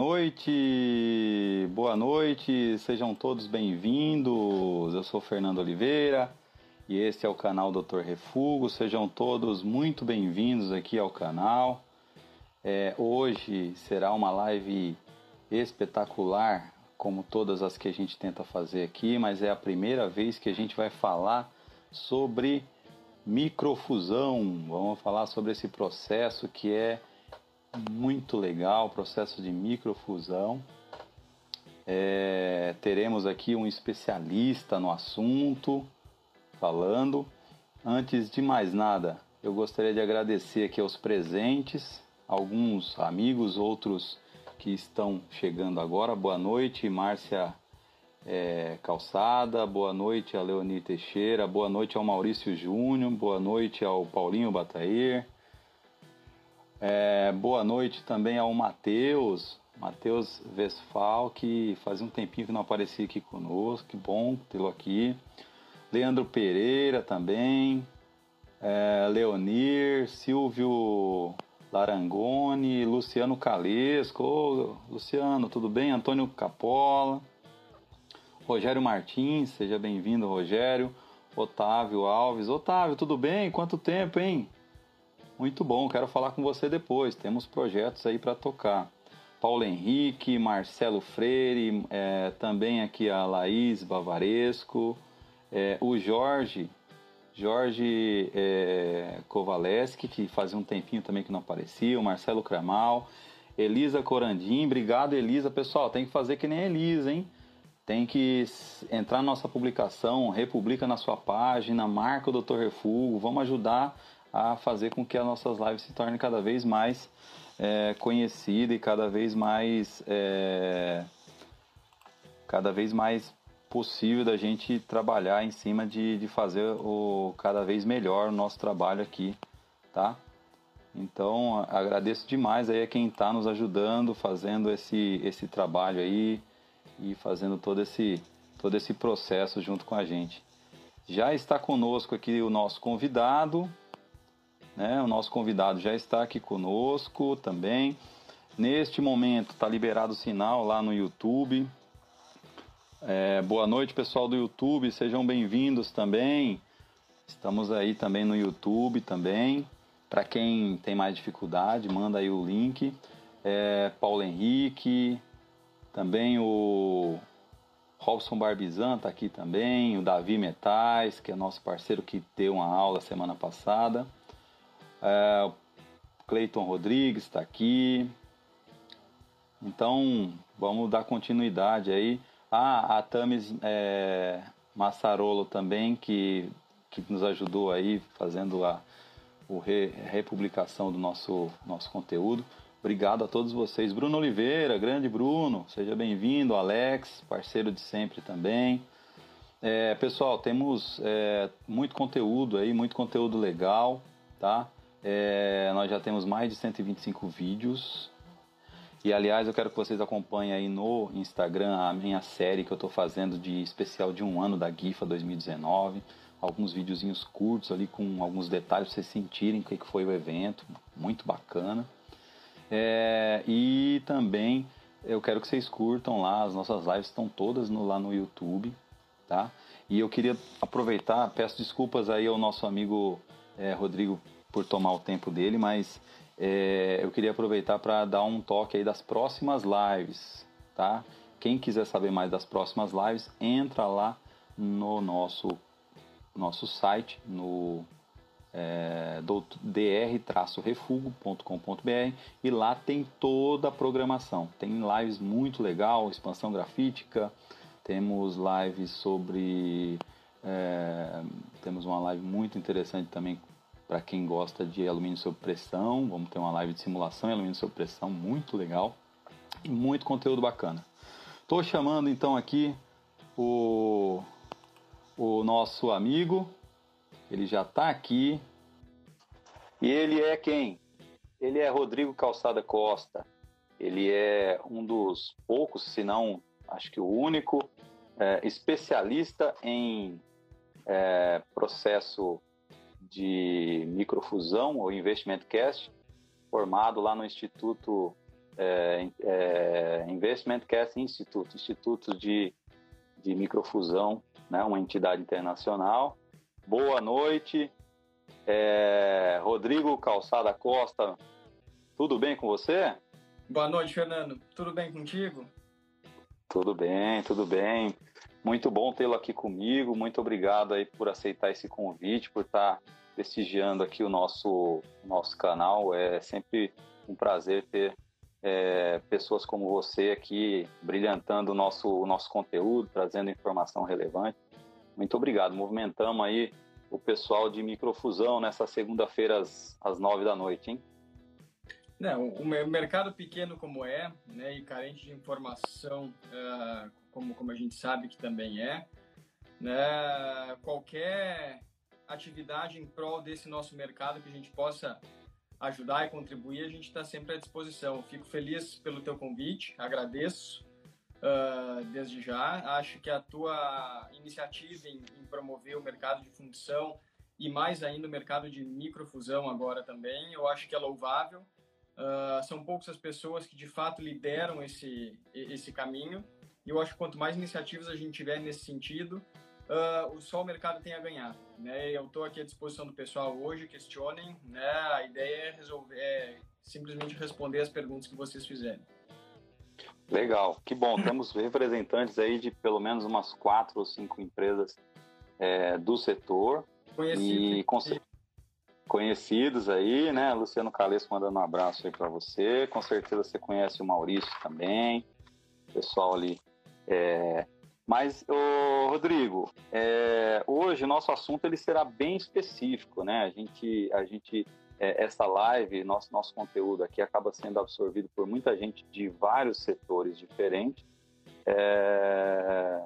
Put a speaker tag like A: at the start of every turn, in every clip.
A: Noite, boa noite, sejam todos bem-vindos. Eu sou Fernando Oliveira e este é o canal Dr. Refugo. Sejam todos muito bem-vindos aqui ao canal. É, hoje será uma live espetacular, como todas as que a gente tenta fazer aqui, mas é a primeira vez que a gente vai falar sobre microfusão. Vamos falar sobre esse processo que é muito legal, processo de microfusão. É, teremos aqui um especialista no assunto falando. Antes de mais nada, eu gostaria de agradecer aqui aos presentes, alguns amigos, outros que estão chegando agora. Boa noite, Márcia é, Calçada, boa noite a Leoni Teixeira, boa noite ao Maurício Júnior, boa noite ao Paulinho Batair, é, boa noite também ao Matheus, Matheus Vesfal, que fazia um tempinho que não aparecia aqui conosco, que bom tê-lo aqui. Leandro Pereira também, é, Leonir, Silvio Larangoni, Luciano Calesco, Ô, Luciano, tudo bem? Antônio Capola, Rogério Martins, seja bem-vindo, Rogério. Otávio Alves, Otávio, tudo bem? Quanto tempo, hein? Muito bom, quero falar com você depois. Temos projetos aí para tocar. Paulo Henrique, Marcelo Freire, é, também aqui a Laís Bavaresco, é, o Jorge, Jorge é, Kovaleski, que fazia um tempinho também que não aparecia, o Marcelo Cramal, Elisa Corandim, obrigado Elisa. Pessoal, tem que fazer que nem Elisa, hein? Tem que entrar na nossa publicação, republica na sua página, marca o Dr. Refugo, vamos ajudar a fazer com que as nossas lives se tornem cada vez mais é, conhecidas e cada vez mais é, cada vez mais possível da gente trabalhar em cima de, de fazer o cada vez melhor o nosso trabalho aqui, tá? Então agradeço demais aí a quem está nos ajudando, fazendo esse, esse trabalho aí e fazendo todo esse, todo esse processo junto com a gente. Já está conosco aqui o nosso convidado, né? O nosso convidado já está aqui conosco também. Neste momento está liberado o sinal lá no YouTube. É, boa noite, pessoal do YouTube, sejam bem-vindos também. Estamos aí também no YouTube também. Para quem tem mais dificuldade, manda aí o link. É, Paulo Henrique, também o Robson Barbizan está aqui também, o Davi Metais, que é nosso parceiro que deu uma aula semana passada. É, Cleiton Rodrigues está aqui. Então, vamos dar continuidade aí. Ah, a Tamis é, Massarolo também, que, que nos ajudou aí fazendo a, a re, republicação do nosso, nosso conteúdo. Obrigado a todos vocês. Bruno Oliveira, grande Bruno, seja bem-vindo. Alex, parceiro de sempre também. É, pessoal, temos é, muito conteúdo aí, muito conteúdo legal, tá? É, nós já temos mais de 125 vídeos. E aliás, eu quero que vocês acompanhem aí no Instagram a minha série que eu estou fazendo de especial de um ano da GIFA 2019. Alguns videozinhos curtos ali com alguns detalhes para vocês sentirem o que foi o evento. Muito bacana. É, e também eu quero que vocês curtam lá, as nossas lives estão todas no, lá no YouTube, tá? E eu queria aproveitar, peço desculpas aí ao nosso amigo é, Rodrigo por tomar o tempo dele, mas é, eu queria aproveitar para dar um toque aí das próximas lives, tá? Quem quiser saber mais das próximas lives, entra lá no nosso nosso site, no é, dr-refugo.com.br e lá tem toda a programação. Tem lives muito legal, expansão grafítica, temos lives sobre. É, temos uma live muito interessante também para quem gosta de alumínio sob pressão. Vamos ter uma live de simulação em alumínio sob pressão muito legal e muito conteúdo bacana. Estou chamando então aqui o, o nosso amigo, ele já está aqui. E ele é quem? Ele é Rodrigo Calçada Costa. Ele é um dos poucos, se não acho que o único, é, especialista em é, processo de microfusão ou investimento cast, formado lá no Instituto é, é, Investment Cast Institute, Instituto de, de Microfusão, né, uma entidade internacional. Boa noite, é, Rodrigo Calçada Costa, tudo bem com você?
B: Boa noite, Fernando. Tudo bem contigo?
A: Tudo bem, tudo bem. Muito bom tê-lo aqui comigo. Muito obrigado aí por aceitar esse convite, por estar prestigiando aqui o nosso, nosso canal. É sempre um prazer ter é, pessoas como você aqui brilhantando o nosso, o nosso conteúdo, trazendo informação relevante. Muito obrigado. Movimentamos aí o pessoal de microfusão nessa segunda-feira às, às nove da noite, hein?
B: Não, o mercado pequeno como é, né, e carente de informação, uh, como, como a gente sabe que também é, né, qualquer atividade em prol desse nosso mercado que a gente possa ajudar e contribuir, a gente está sempre à disposição. Fico feliz pelo teu convite, agradeço uh, desde já. Acho que a tua iniciativa em, em, promover o mercado de função e mais ainda o mercado de microfusão agora também, eu acho que é louvável. Uh, são poucas as pessoas que de fato lideram esse, esse caminho. E eu acho que quanto mais iniciativas a gente tiver nesse sentido, uh, só o mercado tem a ganhar. Né? Eu estou aqui à disposição do pessoal hoje, questionem. Né? A ideia é, resolver, é simplesmente responder as perguntas que vocês fizerem.
A: Legal, que bom. Temos representantes aí de pelo menos umas quatro ou cinco empresas é, do setor.
B: Conhecido. E,
A: conhecidos aí, né? Luciano Calesco mandando um abraço aí para você. Com certeza você conhece o Maurício também, pessoal ali. É... Mas, ô, Rodrigo, é... hoje o nosso assunto ele será bem específico, né? A gente, a gente é, essa live, nosso, nosso conteúdo aqui acaba sendo absorvido por muita gente de vários setores diferentes. É,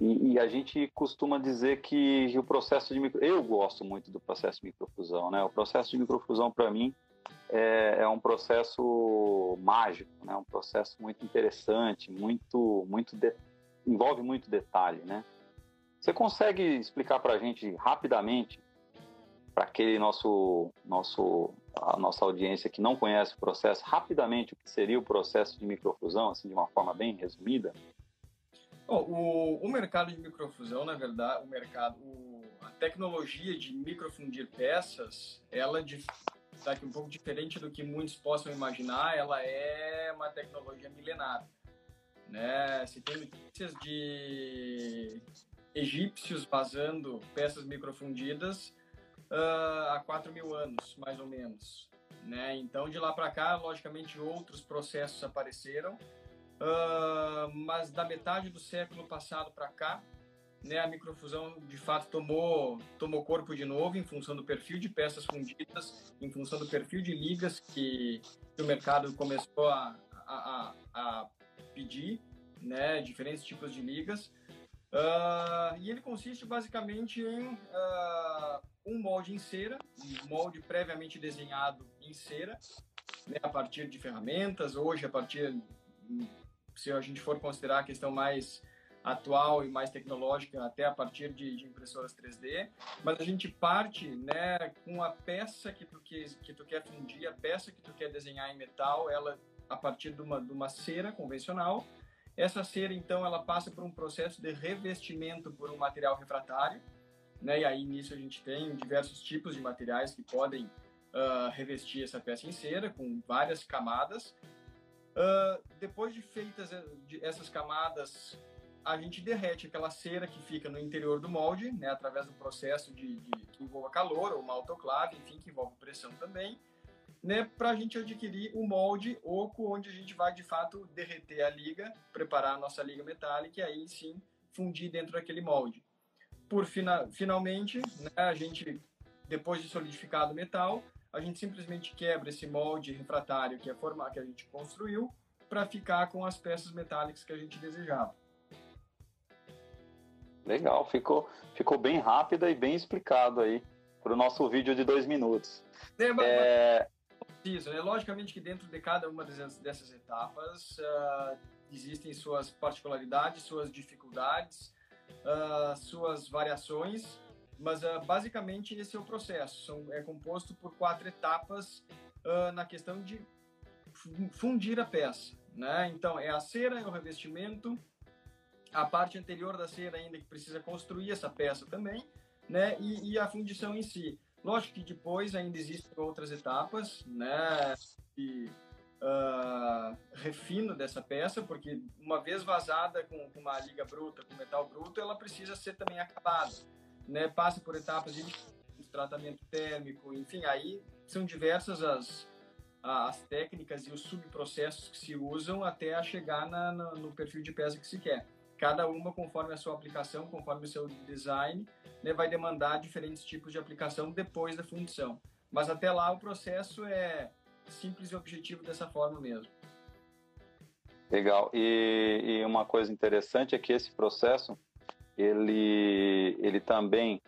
A: e, e, a gente costuma dizer que o processo de micro... eu gosto muito do processo de microfusão, né? O processo de microfusão para mim é, é, um processo mágico, né? Um processo muito interessante, muito, muito de... envolve muito detalhe, né? Você consegue explicar para a gente rapidamente para aquele nosso nosso a nossa audiência que não conhece o processo rapidamente o que seria o processo de microfusão, assim de uma forma bem resumida?
B: o, o, mercado de microfusão, na verdade, o mercado, o, a tecnologia de microfundir peças, ela de, aqui um pouco diferente do que muitos possam imaginar, ela é uma tecnologia milenar. Né? Se tem notícias de egípcios vazando peças microfundidas uh, há 4 mil anos, mais ou menos. Né? Então, de lá para cá, logicamente, outros processos apareceram, Uh, mas da metade do século passado para cá, né, a microfusão de fato tomou, tomou corpo de novo em função do perfil de peças fundidas, em função do perfil de ligas que, que o mercado começou a, a, a, pedir, né, diferentes tipos de ligas. Uh, e ele consiste basicamente em uh, um molde em cera, um molde previamente desenhado em cera, né, a partir de ferramentas, hoje a partir se a gente for considerar a questão mais atual e mais tecnológica até a partir de, de, impressoras 3D, mas a gente parte, né, com a peça que tu quer, que tu quer fundir, a peça que tu quer desenhar em metal, ela a partir de uma, de uma cera convencional. Essa cera, então, ela passa por um processo de revestimento por um material refratário, né, e aí nisso a gente tem diversos tipos de materiais que podem uh, revestir essa peça em cera, com várias camadas, Uh, depois de feitas eh, essas camadas, a gente derrete aquela cera que fica no interior do molde, né, através do processo de, de que envolva calor ou uma autoclave, enfim, que envolve pressão também, né, para a gente adquirir o molde oco, onde a gente vai de fato derreter a liga, preparar a nossa liga metálica e aí sim fundir dentro daquele molde. Por fina, finalmente, né, a gente depois de solidificado o metal, a gente simplesmente quebra esse molde refratário que é forma que a gente construiu para ficar com as peças metálicas que a gente desejava.
A: Legal, ficou, ficou bem rápida e bem explicado aí para o nosso vídeo de dois minutos.
B: É, é... Isso, né? Logicamente que dentro de cada uma dessas, dessas etapas uh, existem suas particularidades, suas dificuldades, uh, suas variações, mas uh, basicamente esse é o processo. São, é composto por quatro etapas na questão de fundir a peça, né? Então é a cera, é o revestimento, a parte anterior da cera ainda que precisa construir essa peça também, né? E, e a fundição em si. Lógico que depois ainda existem outras etapas, né? E, uh, refino dessa peça, porque uma vez vazada com, com, uma liga bruta, com metal bruto, ela precisa ser também acabada, né? Passa por etapas de tratamento térmico, enfim, aí são diversas as, as técnicas e os subprocessos que se usam até chegar na, no perfil de peça que se quer. Cada uma conforme a sua aplicação, conforme o seu design, né, vai demandar diferentes tipos de aplicação depois da fundição. Mas até lá o processo é simples e objetivo dessa forma mesmo.
A: Legal. E, e uma coisa interessante é que esse processo ele, ele também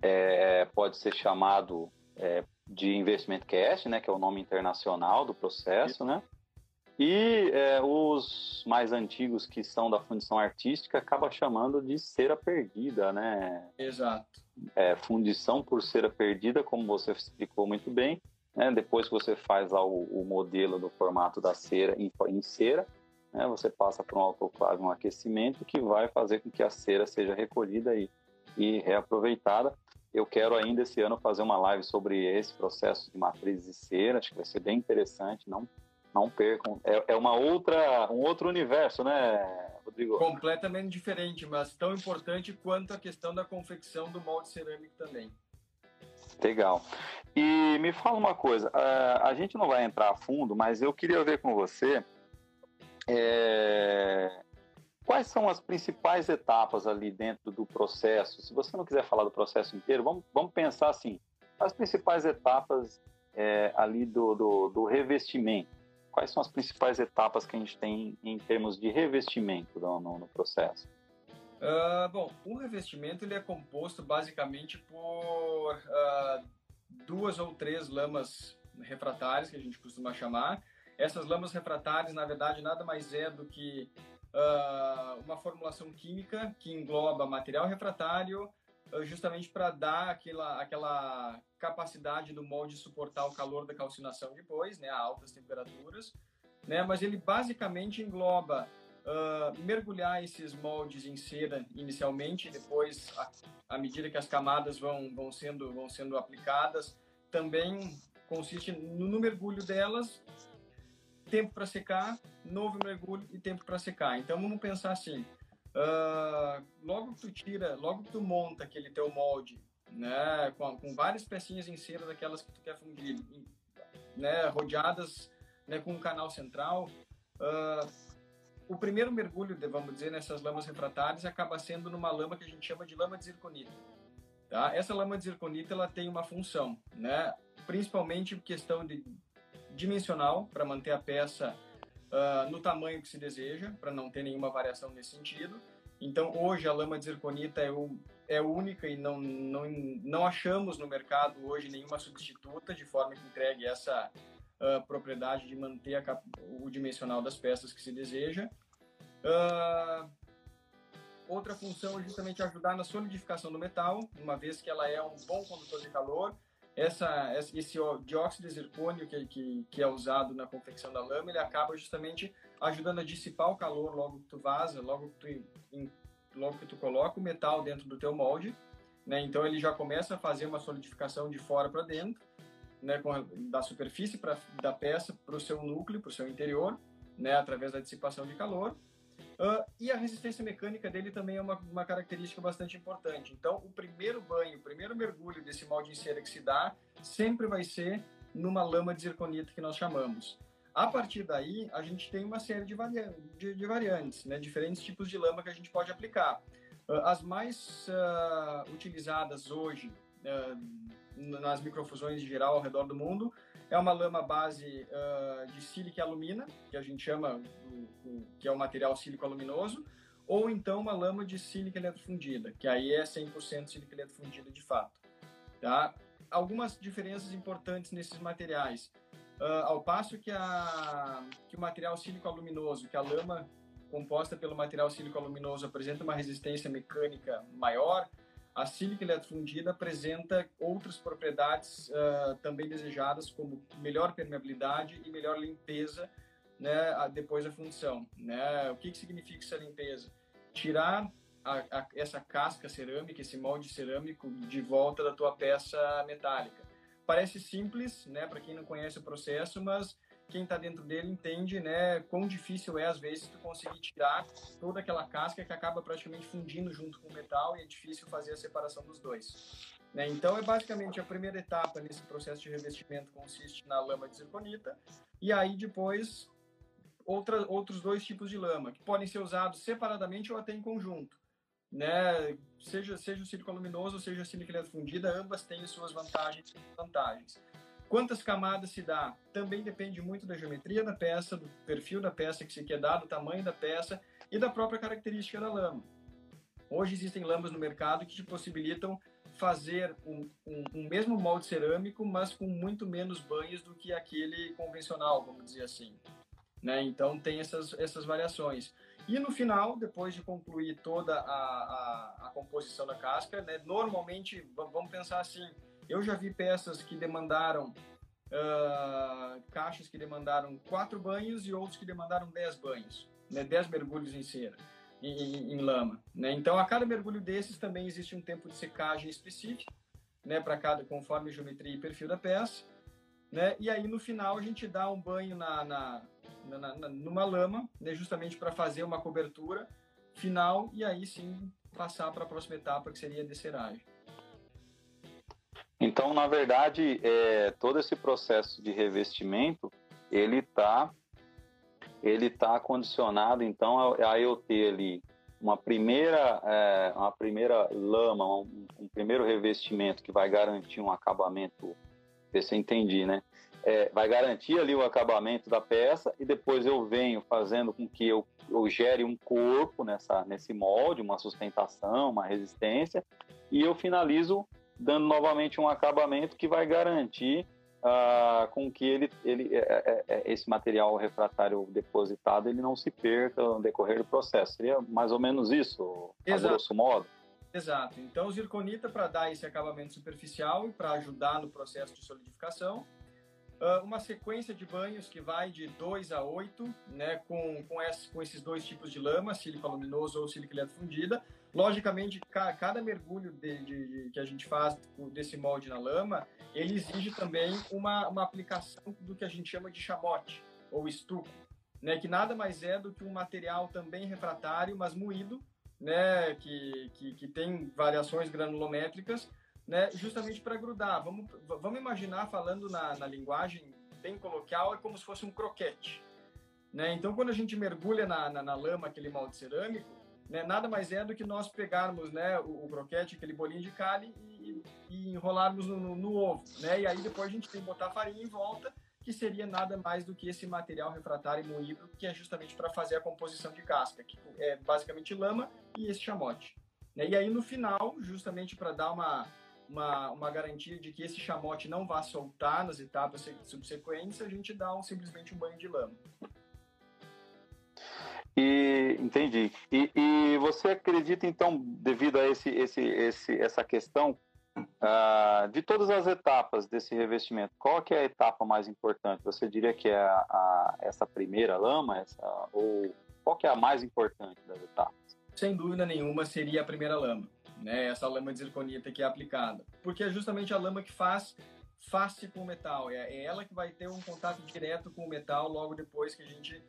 A: é, pode ser chamado é, de investimento cash, né, que é o nome internacional do processo, né? E é, os mais antigos que são da fundição artística acaba chamando de cera perdida, né?
B: Exato.
A: É, fundição por cera perdida, como você explicou muito bem. Né? Depois que você faz lá o, o modelo do formato da cera em, em cera, né? você passa para um autoclave, um aquecimento que vai fazer com que a cera seja recolhida e, e reaproveitada. Eu quero ainda esse ano fazer uma live sobre esse processo de matriz de cera, acho que vai ser bem interessante, não não percam. É, é uma outra, um outro universo, né, Rodrigo?
B: Completamente diferente, mas tão importante quanto a questão da confecção do molde cerâmico também.
A: Legal. E me fala uma coisa, a gente não vai entrar a fundo, mas eu queria ver com você é, quais são as principais etapas ali dentro do processo. Se você não quiser falar do processo inteiro, vamos, vamos pensar assim, as principais etapas é, ali do, do, do revestimento quais são as principais etapas que a gente tem em termos de revestimento no, no, no processo?
B: Uh, bom, o revestimento ele é composto basicamente por uh, duas ou três lamas refratárias, que a gente costuma chamar. Essas lamas refratárias, na verdade, nada mais é do que uh, uma formulação química que engloba material refratário, justamente para dar aquela, aquela capacidade do molde suportar o calor da calcinação depois, né, a altas temperaturas, né, mas ele basicamente engloba uh, mergulhar esses moldes em cera inicialmente, depois, à medida que as camadas vão, vão, sendo, vão sendo aplicadas, também consiste no, no mergulho delas, tempo para secar, novo mergulho e tempo para secar. Então vamos pensar assim, uh, logo que tu tira, logo que tu monta aquele teu molde né, com, com várias pecinhas em cera daquelas que tu quer fundir, né, rodeadas né, com um canal central. Uh, o primeiro mergulho, vamos dizer, nessas lamas refratárias acaba sendo numa lama que a gente chama de lama de zirconita. Tá? Essa lama de zirconita ela tem uma função, né? principalmente questão de dimensional, para manter a peça uh, no tamanho que se deseja, para não ter nenhuma variação nesse sentido. Então, hoje, a lama de zirconita é o é única e não, não, não achamos no mercado hoje nenhuma substituta de forma que entregue essa uh, propriedade de manter a, o dimensional das peças que se deseja. Uh, outra função é justamente ajudar na solidificação do metal, uma vez que ela é um bom condutor de calor. Essa, esse dióxido de zircônio que, que, que é usado na confecção da lâmina, ele acaba justamente ajudando a dissipar o calor logo que tu vaza, logo que tu logo que tu coloca o metal dentro do teu molde, né? Então ele já começa a fazer uma solidificação de fora para dentro, né? A, da superfície pra, da peça para o seu núcleo, para o seu interior, né? Através da dissipação de calor. Uh, e a resistência mecânica dele também é uma, uma, característica bastante importante. Então, o primeiro banho, o primeiro mergulho desse molde em cera que se dá, sempre vai ser numa lama de zirconita que nós chamamos. A partir daí, a gente tem uma série de, variantes, de, de variantes né? diferentes tipos de lama que a gente pode aplicar. Uh, as mais uh, utilizadas hoje uh, nas microfusões em geral ao redor do mundo é uma lama base de sílica e alumina, que a gente chama, o, que é o material sílico-aluminoso, ou então uma lama de sílica eletrofundida, que aí é 100% sílica eletrofundida de fato. Tá? Algumas diferenças importantes nesses materiais. Uh, ao passo que, a, que o material sílico-aluminoso, que a lama composta pelo material sílico-aluminoso apresenta uma resistência mecânica maior, a sílica eletrofundida apresenta outras propriedades uh, também desejadas, como melhor permeabilidade e melhor limpeza né, depois da fundição. Né? O que, que significa essa limpeza? Tirar a, a, essa casca cerâmica, esse molde cerâmico de volta da tua peça metálica. Parece simples, né, para quem não conhece o processo, mas quem está dentro dele entende, né, quão difícil é às vezes tu conseguir tirar toda aquela casca que acaba praticamente fundindo junto com o metal e é difícil fazer a separação dos dois. Né? Então é basicamente a primeira etapa nesse processo de revestimento consiste na lama de zirconita e aí depois outra, outros dois tipos de lama que podem ser usados separadamente ou até em conjunto. Né? Seja, seja o sílico luminoso seja a sílica fundida, ambas têm suas vantagens e desvantagens. Quantas camadas se dá? Também depende muito da geometria da peça, do perfil da peça que se quer dar, do tamanho da peça e da própria característica da lama. Hoje existem lamas no mercado que te possibilitam fazer um, um, um, mesmo molde cerâmico, mas com muito menos banhos do que aquele convencional, vamos dizer assim. Né? Então tem essas, essas variações. E no final, depois de concluir toda a, a, a composição da casca, né, normalmente, vamos pensar assim, eu já vi peças que demandaram uh, caixas que demandaram quatro banhos e outros que demandaram dez banhos, né, dez mergulhos em cera, em, em lama. Né? Então, a cada mergulho desses também existe um tempo de secagem específico, né, para cada conforme geometria e perfil da peça. Né? E aí no final a gente dá um banho na, na, na, na numa lama, né, justamente para fazer uma cobertura final e aí sim passar para a próxima etapa que seria a desceragem.
A: Então, na verdade, é, todo esse processo de revestimento, ele está ele tá condicionado, então, a, eu ter ali uma primeira, é, uma primeira lama, um, um, primeiro revestimento que vai garantir um acabamento, ver se eu entendi, né? É, vai garantir ali o acabamento da peça e depois eu venho fazendo com que eu, eu gere um corpo nessa, nesse molde, uma sustentação, uma resistência, e eu finalizo dando novamente um acabamento que vai garantir uh, com que ele, ele, é, é, é, esse material refratário depositado ele não se perca no decorrer do processo. Seria mais ou menos isso, Exato. a grosso modo?
B: Exato. Então, zirconita para dar esse acabamento superficial e para ajudar no processo de solidificação. Uh, uma sequência de banhos que vai de 2 a 8, né, com, com, com, esses dois tipos de lama, sílica luminoso ou sílica eletrofundida. Logicamente, ca, cada mergulho de, de, de, que a gente faz desse molde na lama, ele exige também uma, uma aplicação do que a gente chama de chamote, ou estuco, né, que nada mais é do que um material também refratário, mas moído, né, que, que, que tem variações granulométricas, né, justamente para grudar. Vamos, vamos imaginar, falando na, na linguagem bem coloquial, é como se fosse um croquete. Né? Então, quando a gente mergulha na, na, na lama, aquele molde cerâmico, né, nada mais é do que nós pegarmos né, o, o croquete, aquele bolinho de carne, e, e enrolarmos no, no, no, ovo. Né? E aí depois a gente tem que botar farinha em volta, que seria nada mais do que esse material refratário moído, que é justamente para fazer a composição de casca, que é basicamente lama e esse chamote. Né? E aí no final, justamente para dar uma, uma, uma garantia de que esse chamote não vá soltar nas etapas subsequentes, a gente dá um, simplesmente um banho de lama.
A: E entendi. E, e você acredita então, devido a esse, esse, esse, essa questão uh, de todas as etapas desse revestimento, qual que é a etapa mais importante? Você diria que é a, a, essa primeira lama, essa, ou qual que é a mais importante das etapas?
B: Sem dúvida nenhuma seria a primeira lama, né? Essa lama de zirconita que é aplicada, porque é justamente a lama que faz face com o metal. É, é ela que vai ter um contato direto com o metal logo depois que a gente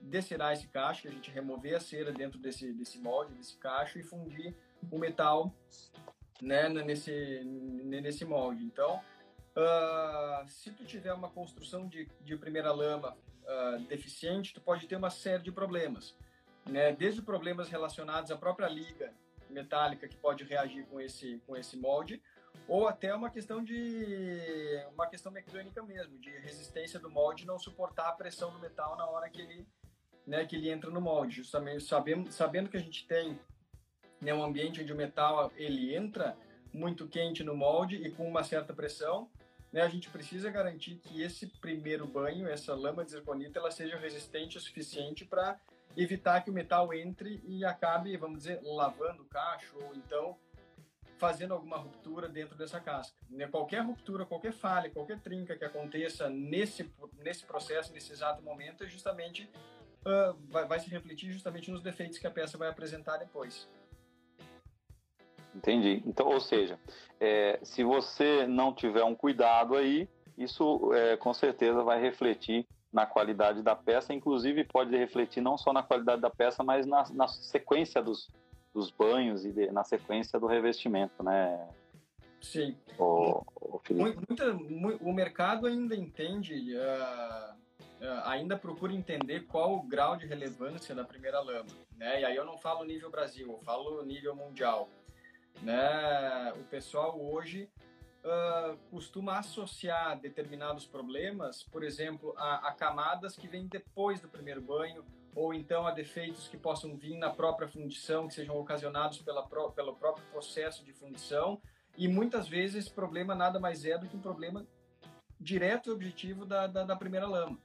B: descerar esse cacho, a gente remover a cera dentro desse, desse molde, desse cacho e fundir o metal né, nesse, nesse molde. Então, uh, se tu tiver uma construção de, de primeira lama uh, deficiente, tu pode ter uma série de problemas. Né? Desde problemas relacionados à própria liga metálica que pode reagir com esse, com esse molde, ou até uma questão de uma questão mecânica mesmo, de resistência do molde não suportar a pressão do metal na hora que ele né, que ele entra no molde, justamente sabendo, sabendo que a gente tem né, um ambiente onde o metal ele entra muito quente no molde e com uma certa pressão, né, a gente precisa garantir que esse primeiro banho, essa lama de zirconita, ela seja resistente o suficiente para evitar que o metal entre e acabe, vamos dizer, lavando o cacho ou então fazendo alguma ruptura dentro dessa casca. Né? Qualquer ruptura, qualquer falha, qualquer trinca que aconteça nesse, nesse processo, nesse exato momento, é justamente uh, vai, vai se refletir justamente nos defeitos que a peça vai apresentar depois.
A: Entendi. Então, ou seja, é, se você não tiver um cuidado aí, isso é, com certeza vai refletir na qualidade da peça, inclusive pode refletir não só na qualidade da peça, mas na, na sequência dos, dos banhos e de, na sequência do revestimento, né?
B: Sim. O, o, Muita, o mercado ainda entende, uh, uh, ainda procura entender qual o grau de relevância da primeira lama, né? E aí eu não falo nível Brasil, eu falo nível mundial, né? O pessoal hoje uh, costuma associar determinados problemas, por exemplo, a, a camadas que vêm depois do primeiro banho ou então a defeitos que possam vir na própria fundição, que sejam ocasionados pela, pelo próprio processo de fundição. E muitas vezes esse problema nada mais é do que um problema direto e objetivo da, da, da primeira lama.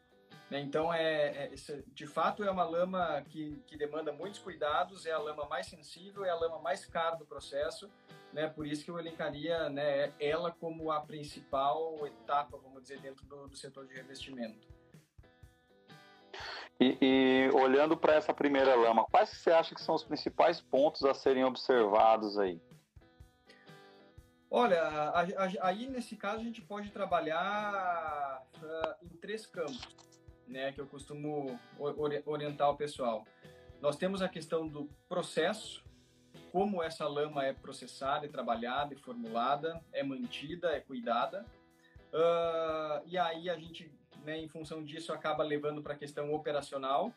B: Né? Então, é, é, de fato, é uma lama que, que demanda muitos cuidados, é a lama mais sensível, é a lama mais cara do processo, né? por isso que eu elencaria né, ela como a principal etapa, vamos dizer, dentro do, do setor de revestimento.
A: E, e olhando para essa primeira lama, quais você acha que são os principais pontos a serem observados aí?
B: Olha, aí nesse caso a gente pode trabalhar uh, em três campos, né, que eu costumo orientar o pessoal. Nós temos a questão do processo, como essa lama é processada trabalhada e formulada, é mantida, é cuidada. Uh, e aí a gente né, em função disso, acaba levando para a questão operacional,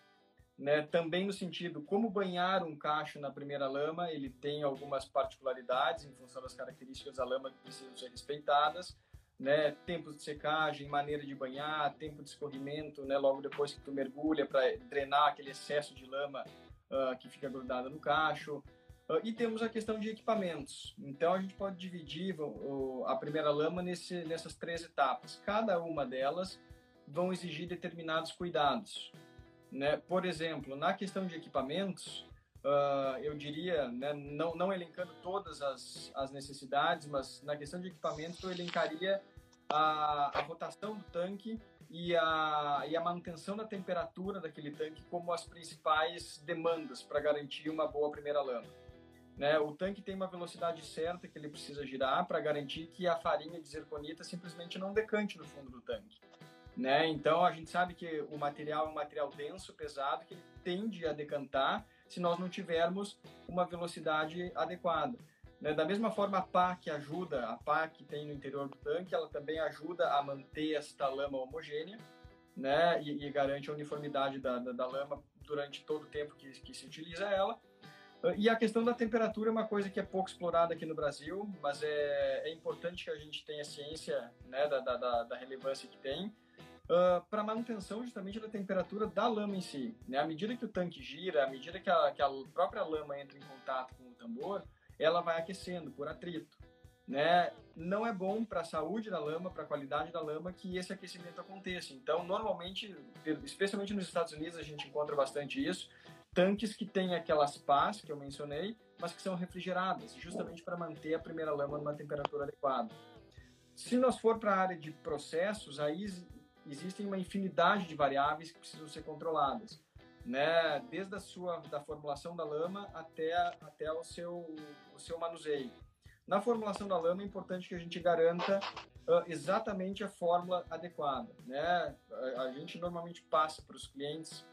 B: né, também no sentido como banhar um cacho na primeira lama, ele tem algumas particularidades em função das características da lama que precisam ser respeitadas, né, tempos de secagem, maneira de banhar, tempo de escorrimento, né, logo depois que tu mergulha para drenar aquele excesso de lama uh, que fica grudado no cacho. Uh, e temos a questão de equipamentos. Então a gente pode dividir a primeira lama nesse, nessas três etapas. Cada uma delas vão exigir determinados cuidados. Né? Por exemplo, na questão de equipamentos, uh, eu diria, né, não, não elencando todas as, as necessidades, mas na questão de equipamento eu elencaria a, a rotação do tanque e a, e a manutenção da temperatura daquele tanque como as principais demandas para garantir uma boa primeira lama. Né? O tanque tem uma velocidade certa que ele precisa girar para garantir que a farinha de zirconita simplesmente não decante no fundo do tanque. Né? Então a gente sabe que o material é um material denso, pesado, que ele tende a decantar se nós não tivermos uma velocidade adequada. Né? Da mesma forma, a pá que ajuda, a pá que tem no interior do tanque, ela também ajuda a manter esta lama homogênea né? e, e garante a uniformidade da, da, da, lama durante todo o tempo que, que se utiliza ela. E a questão da temperatura é uma coisa que é pouco explorada aqui no Brasil, mas é, é importante que a gente tenha ciência né, da, da, da relevância que tem uh, ah, para manutenção justamente da temperatura da lama em si. Né? À medida que o tanque gira, à medida que a, que a própria lama entra em contato com o tambor, ela vai aquecendo por atrito. Né? Não é bom para a saúde da lama, para a qualidade da lama, que esse aquecimento aconteça. Então, normalmente, especialmente nos Estados Unidos, a gente encontra bastante isso. Tanques que têm aquelas pás que eu mencionei, mas que são refrigeradas, justamente para manter a primeira lama numa temperatura adequada. Se nós for para a área de processos, aí existem uma infinidade de variáveis que precisam ser controladas, né? Desde a sua da formulação da lama até até o seu o seu manuseio. Na formulação da lama é importante que a gente garanta uh, exatamente a fórmula adequada, né? A, a gente normalmente passa para os clientes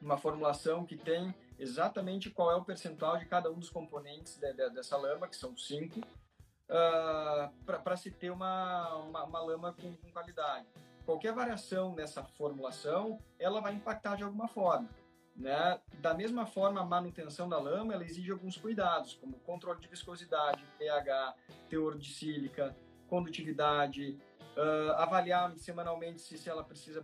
B: uma formulação que tem exatamente qual é o percentual de cada um dos componentes de, de, dessa lama, que são cinco, uh, para se ter uma, uma, uma lama com, com qualidade qualquer variação nessa formulação, ela vai impactar de alguma forma. Né? Da mesma forma, a manutenção da lama ela exige alguns cuidados, como controle de viscosidade, pH, teor de sílica, condutividade, uh, avaliar semanalmente se, se ela precisa,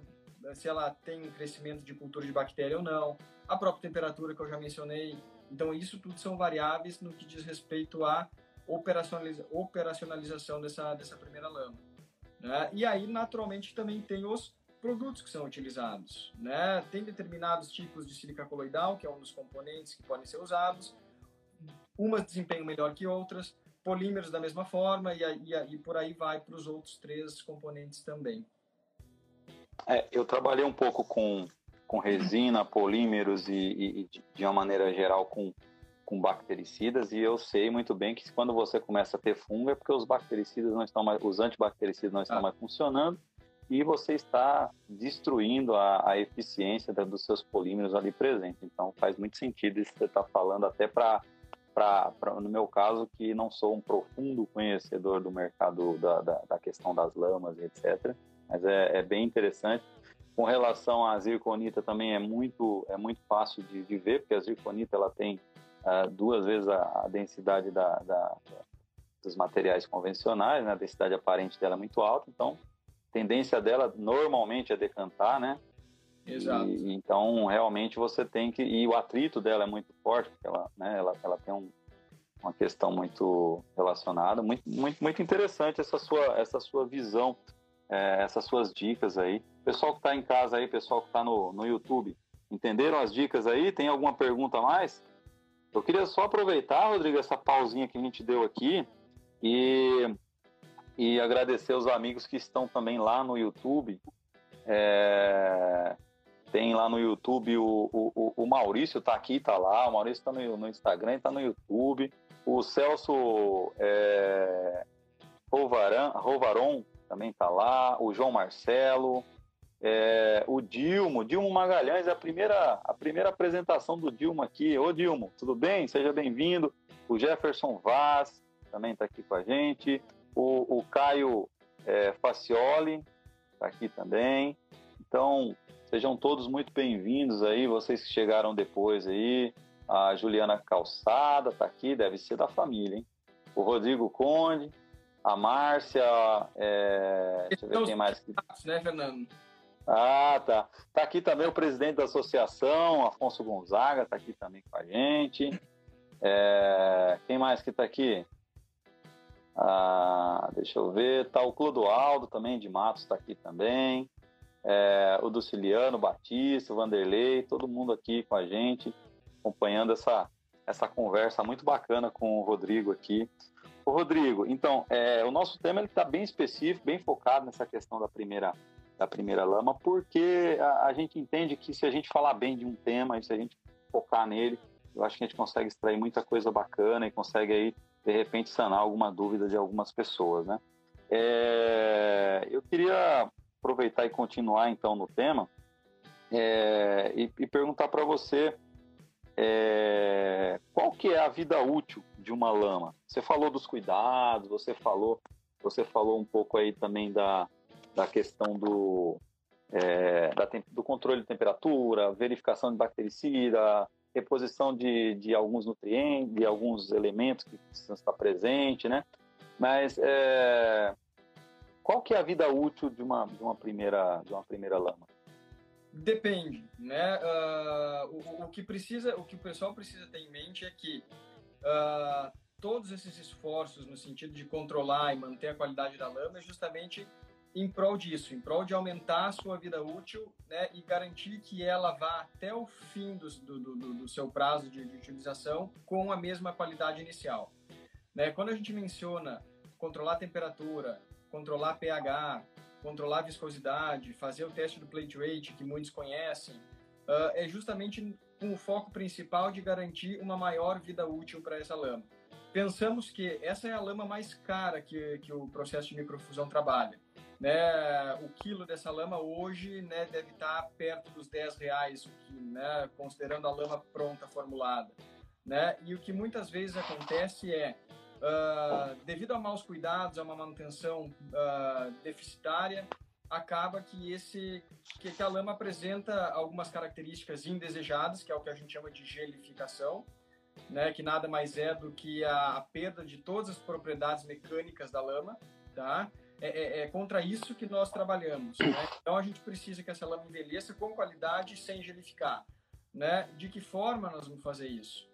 B: se ela tem um crescimento de cultura de bactéria ou não, a própria temperatura que eu já mencionei. Então, isso tudo são variáveis no que diz respeito à operacionaliza operacionalização dessa, dessa primeira lama. Né? E aí, naturalmente, também tem os produtos que são utilizados. Né? Tem determinados tipos de sílica coloidal, que é um dos componentes que podem ser usados. Umas desempenham melhor que outras. polímeros da mesma forma e, e, e por aí vai para os outros três componentes também.
A: É, eu trabalhei um pouco com, com resina, polímeros e, e, de uma maneira geral com, com bactericidas e eu sei muito bem que quando você começa a ter fungo é porque os bactericidas não estão mais, os antibactericidas não estão ah. mais funcionando e você está destruindo a, a eficiência da, dos seus polímeros ali presentes. Então faz muito sentido isso que você está falando até para no meu caso, que não sou um profundo conhecedor do mercado da, da, da questão das lamas etc. Mas é, é, bem interessante. Com relação à zirconita também é muito, é muito fácil de, de ver, porque a zirconita ela tem uh, duas vezes a, a densidade da, da, dos materiais convencionais, né? a densidade aparente dela é muito alta, então a tendência dela normalmente é decantar, né?
B: Exato.
A: E, então, realmente você tem que. E o atrito dela é muito forte, porque ela, né, ela, ela tem um, uma questão muito relacionada. Muito, muito, muito interessante essa sua, essa sua visão, é, essas suas dicas aí. Pessoal que está em casa aí, pessoal que está no, no YouTube, entenderam as dicas aí? Tem alguma pergunta a mais? Eu queria só aproveitar, Rodrigo, essa pausinha que a gente deu aqui e, e agradecer os amigos que estão também lá no YouTube. É, tem lá no YouTube o, o, o Maurício tá aqui, tá lá. O Maurício tá no, no Instagram, tá no YouTube. O Celso é, Rovaran, Rovaron também tá lá. O João Marcelo. É, o Dilmo, Dilmo Magalhães, é a primeira, a primeira apresentação do Dilmo aqui. Ô Dilmo, tudo bem? Seja bem-vindo. O Jefferson Vaz também está aqui com a gente. O, o Caio é, Facioli está aqui também. Então, Sejam todos muito bem-vindos aí, vocês que chegaram depois aí. A Juliana Calçada está aqui, deve ser da família, hein? O Rodrigo Conde, a Márcia, é... deixa eu ver quem mais.
B: Né, Fernando?
A: Ah, tá. Tá aqui também o presidente da associação, Afonso Gonzaga, está aqui também com a gente. É... Quem mais que está aqui? Ah, deixa eu ver. Tá o Clodoaldo também, de Matos, está aqui também é, o Duciliano, Batista, o Vanderlei, todo mundo aqui com a gente, acompanhando essa, essa conversa muito bacana com o Rodrigo aqui. Rodrigo, então, é, o nosso tema está bem específico, bem focado nessa questão da primeira, da primeira lama, porque a, a, gente entende que se a gente falar bem de um tema, e se a gente focar nele, eu acho que a gente consegue extrair muita coisa bacana e consegue aí, de repente, sanar alguma dúvida de algumas pessoas, né? É, eu queria aproveitar e continuar então no tema é, e, e, perguntar para você é, qual que é a vida útil de uma lama. Você falou dos cuidados, você falou, você falou um pouco aí também da, da questão do, é, da, do controle de temperatura, verificação de bactericida, reposição de, de alguns nutrientes, de alguns elementos que precisam estar presentes, né? Mas é, qual que é a vida útil de uma, de uma, primeira, de uma primeira lama?
B: Depende, né? Uh, o, o, que precisa, o que o pessoal precisa ter em mente é que uh, todos esses esforços no sentido de controlar e manter a qualidade da lama é justamente em prol disso, em prol de aumentar a sua vida útil né, e garantir que ela vá até o fim do, do, do, do seu prazo de, de, utilização com a mesma qualidade inicial. Né? Quando a gente menciona controlar a temperatura, controlar pH, controlar a viscosidade, fazer o teste do plate rate, que muitos conhecem, uh, é justamente com o foco principal de garantir uma maior vida útil para essa lama. Pensamos que essa é a lama mais cara que, que o processo de microfusão trabalha. Né, o quilo dessa lama hoje né, deve estar perto dos 10 reais, né, considerando a lama pronta, formulada. Né? E o que muitas vezes acontece é uh, devido a maus cuidados, a uma manutenção uh, deficitária, acaba que esse que, a lama apresenta algumas características indesejadas, que é o que a gente chama de gelificação, né, que nada mais é do que a, a perda de todas as propriedades mecânicas da lama, tá? É, é, é contra isso que nós trabalhamos. Né? Então a gente precisa que essa lama envelheça com qualidade sem gelificar. Né? De que forma nós vamos fazer isso?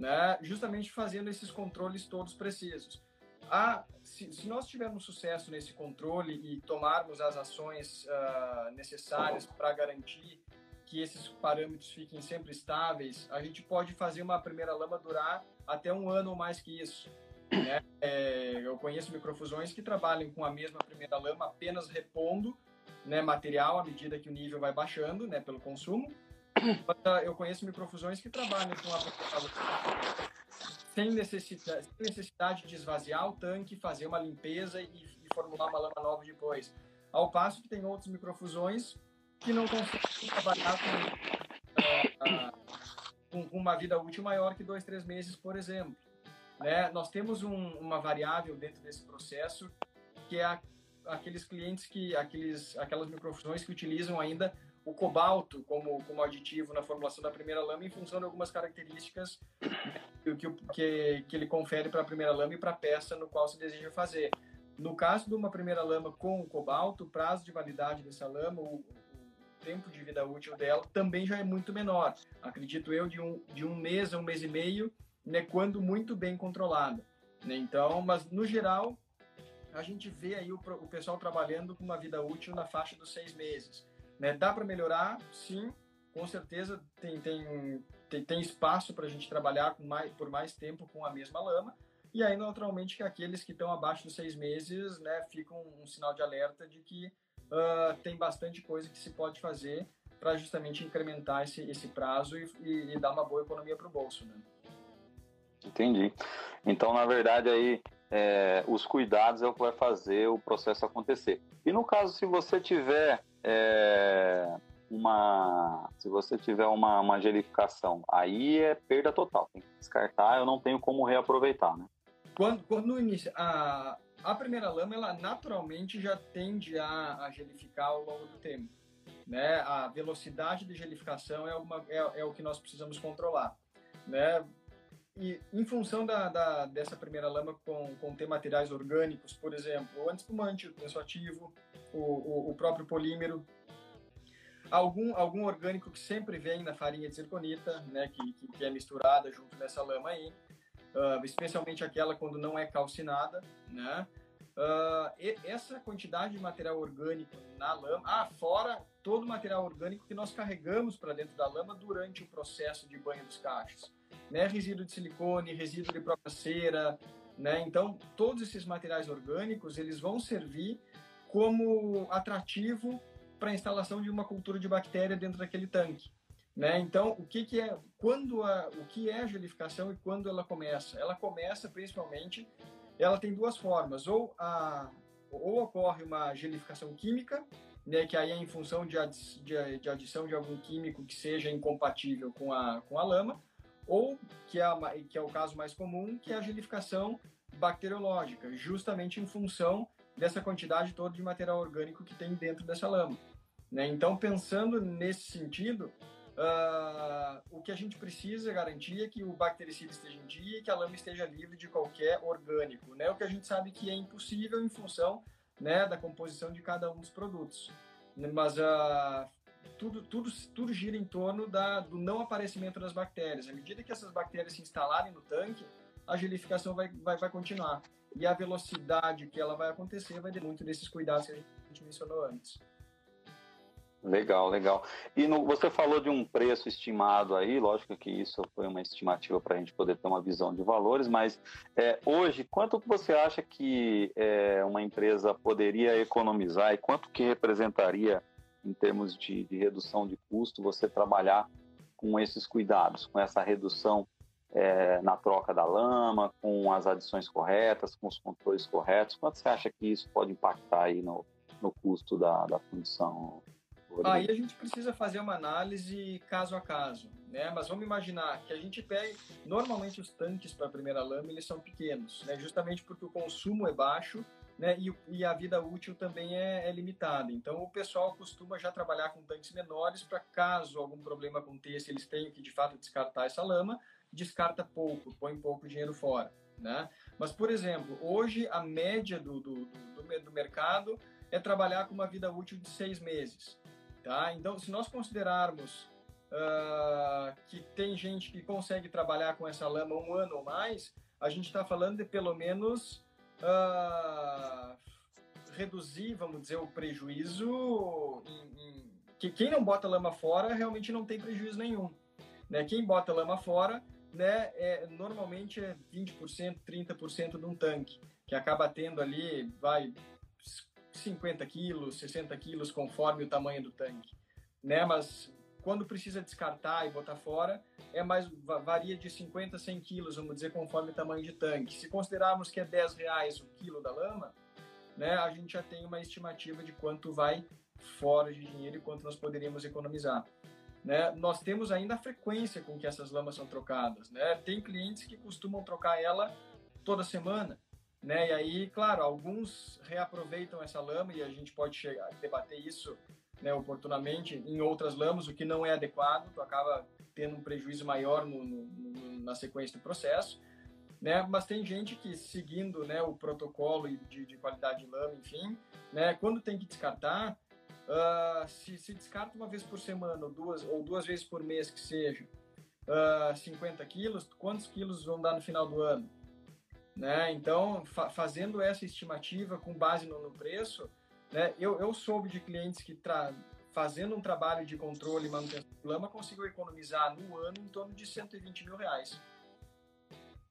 B: né? justamente fazendo esses controles todos precisos. Ah, se, se, nós tivermos sucesso nesse controle e tomarmos as ações uh, necessárias para garantir que esses parâmetros fiquem sempre estáveis, a gente pode fazer uma primeira lama durar até um ano ou mais que isso. Né? É, eu conheço microfusões que trabalham com a mesma primeira lama, apenas repondo né, material à medida que o nível vai baixando né, pelo consumo. Ah, eu conheço microfusões que trabalham com a sem necessidade, sem necessidade de esvaziar o tanque, fazer uma limpeza e, e formular uma lama nova depois. Ao passo que tem outras microfusões que não conseguem trabalhar com, uh, com, com, uma vida útil maior que dois, três meses, por exemplo. Né? Nós temos um, uma variável dentro desse processo que é a, aqueles clientes que, aqueles, aquelas microfusões que utilizam ainda o cobalto como, como aditivo na formulação da primeira lama em função de algumas características que, que, que ele confere para a primeira lama e para a peça no qual se deseja fazer. No caso de uma primeira lama com o cobalto, o prazo de validade dessa lama, o, o tempo de vida útil dela também já é muito menor. Acredito eu, de um, de um mês a um mês e meio, né, quando muito bem controlada. Né? Então, mas no geral, a gente vê aí o, o pessoal trabalhando com uma vida útil na faixa dos seis meses. Né? Dá para melhorar? Sim, com certeza tem, tem, tem, tem espaço para a gente trabalhar mais, por mais tempo com a mesma lama. E aí, naturalmente, que aqueles que estão abaixo dos seis meses né, ficam um, um sinal de alerta de que uh, tem bastante coisa que se pode fazer para justamente incrementar esse, esse prazo e, e, e dar uma boa economia para o bolso. Né?
A: Entendi. Então, na verdade, aí é, os cuidados é o que vai fazer o processo acontecer. E no caso, se você tiver é, uma, se você tiver uma, uma gelificação, aí é perda total, tem que descartar, eu não tenho como reaproveitar, né?
B: Quando, quando no início, a, a primeira lama, ela naturalmente já tende a, a gelificar ao longo do tempo, né? A velocidade de gelificação é, uma, é, é o que nós precisamos controlar, né? E em função da, da, dessa primeira lama com, com ter materiais orgânicos, por exemplo, o antiespumante, o tensoativo, o, o, o, próprio polímero, algum, algum orgânico que sempre vem na farinha de zirconita, né, que, que, que é misturada junto nessa lama aí, uh, especialmente aquela quando não é calcinada, né? Uh, essa quantidade de material orgânico na lama, ah, fora todo o material orgânico que nós carregamos para dentro da lama durante o processo de banho dos cachos né? Resíduo de silicone, resíduo de própria cera, né? Então, todos esses materiais orgânicos, eles vão servir como atrativo para a instalação de uma cultura de bactéria dentro daquele tanque. Né? Então, o que, que é quando a, o que é a gelificação e quando ela começa? Ela começa principalmente, ela tem duas formas, ou a ou ocorre uma gelificação química, né, que aí é em função de, adi de, de adição de algum químico que seja incompatível com a, com a lama, ou que é, que é o caso mais comum, que é a gelificação bacteriológica, justamente em função dessa quantidade toda de material orgânico que tem dentro dessa lama. Né? Então, pensando nesse sentido, uh, o que a gente precisa garantir é que o bactericida esteja em dia e que a lama esteja livre de qualquer orgânico. Né? O que a gente sabe que é impossível em função né, da composição de cada um dos produtos. Mas uh, tudo, tudo, tudo gira em torno da, do não aparecimento das bactérias. À medida que essas bactérias se instalarem no tanque, a gelificação vai, vai, vai continuar. E a velocidade que ela vai acontecer vai ter muito desses cuidados que a gente mencionou antes.
A: Legal, legal. E no, você falou de um preço estimado aí, lógico que isso foi uma estimativa para a gente poder ter uma visão de valores, mas é, hoje, quanto você acha que é, uma empresa poderia economizar e quanto que representaria em termos de, de redução de custo, você trabalhar com esses cuidados, com essa redução é, na troca da lama, com as adições corretas, com os controles corretos. Quanto você acha que isso pode impactar aí no, no custo da, da?
B: Aí a gente precisa fazer uma análise caso a caso, né? Mas vamos imaginar que a gente pega, normalmente os tanques para a primeira lama eles são pequenos, né? Justamente porque o consumo é baixo né? E, e, a vida útil também é, é, limitada. Então, o pessoal costuma já trabalhar com tanques menores para caso algum problema aconteça, eles tenham que de fato descartar essa lama, descarta pouco, põe pouco dinheiro fora, né? Mas, por exemplo, hoje a média do, do, do, do mercado é trabalhar com uma vida útil de seis meses, tá? Então, se nós considerarmos uh, que tem gente que consegue trabalhar com essa lama um ano ou mais, a gente está falando de pelo menos uh, reduzir, vamos dizer, o prejuízo. Em, em, que quem não bota lama fora realmente não tem prejuízo nenhum. Né? Quem bota lama fora né, é, normalmente é 20%, 30% de um tanque, que acaba tendo ali, vai 50 quilos, 60 quilos, conforme o tamanho do tanque. Né? Mas quando precisa descartar e botar fora, é mais varia de 50 a 100 quilos, vamos dizer, conforme o tamanho de tanque. Se considerarmos que é 10 reais o quilo da lama, né, a gente já tem uma estimativa de quanto vai fora de dinheiro e quanto nós poderíamos economizar. Né? Nós temos ainda a frequência com que essas lamas são trocadas. Né? Tem clientes que costumam trocar ela toda semana. Né? E aí, claro, alguns reaproveitam essa lama e a gente pode chegar, debater isso né, oportunamente em outras lamas, o que não é adequado, tu acaba tendo um prejuízo maior no, no, na sequência do processo. Né? Mas tem gente que seguindo né, o protocolo de, de qualidade de lama, enfim, né, quando tem que descartar, uh, se, se descarta uma vez por semana ou duas, ou duas vezes por mês que seja, uh, ah, 50 quilos, quantos quilos vão dar no final do ano? Né? Então, fa fazendo essa estimativa com base no, no preço, né, eu, eu soube de clientes que fazendo um trabalho de controle e manutenção de lama conseguiu economizar no ano em torno de 120 mil reais.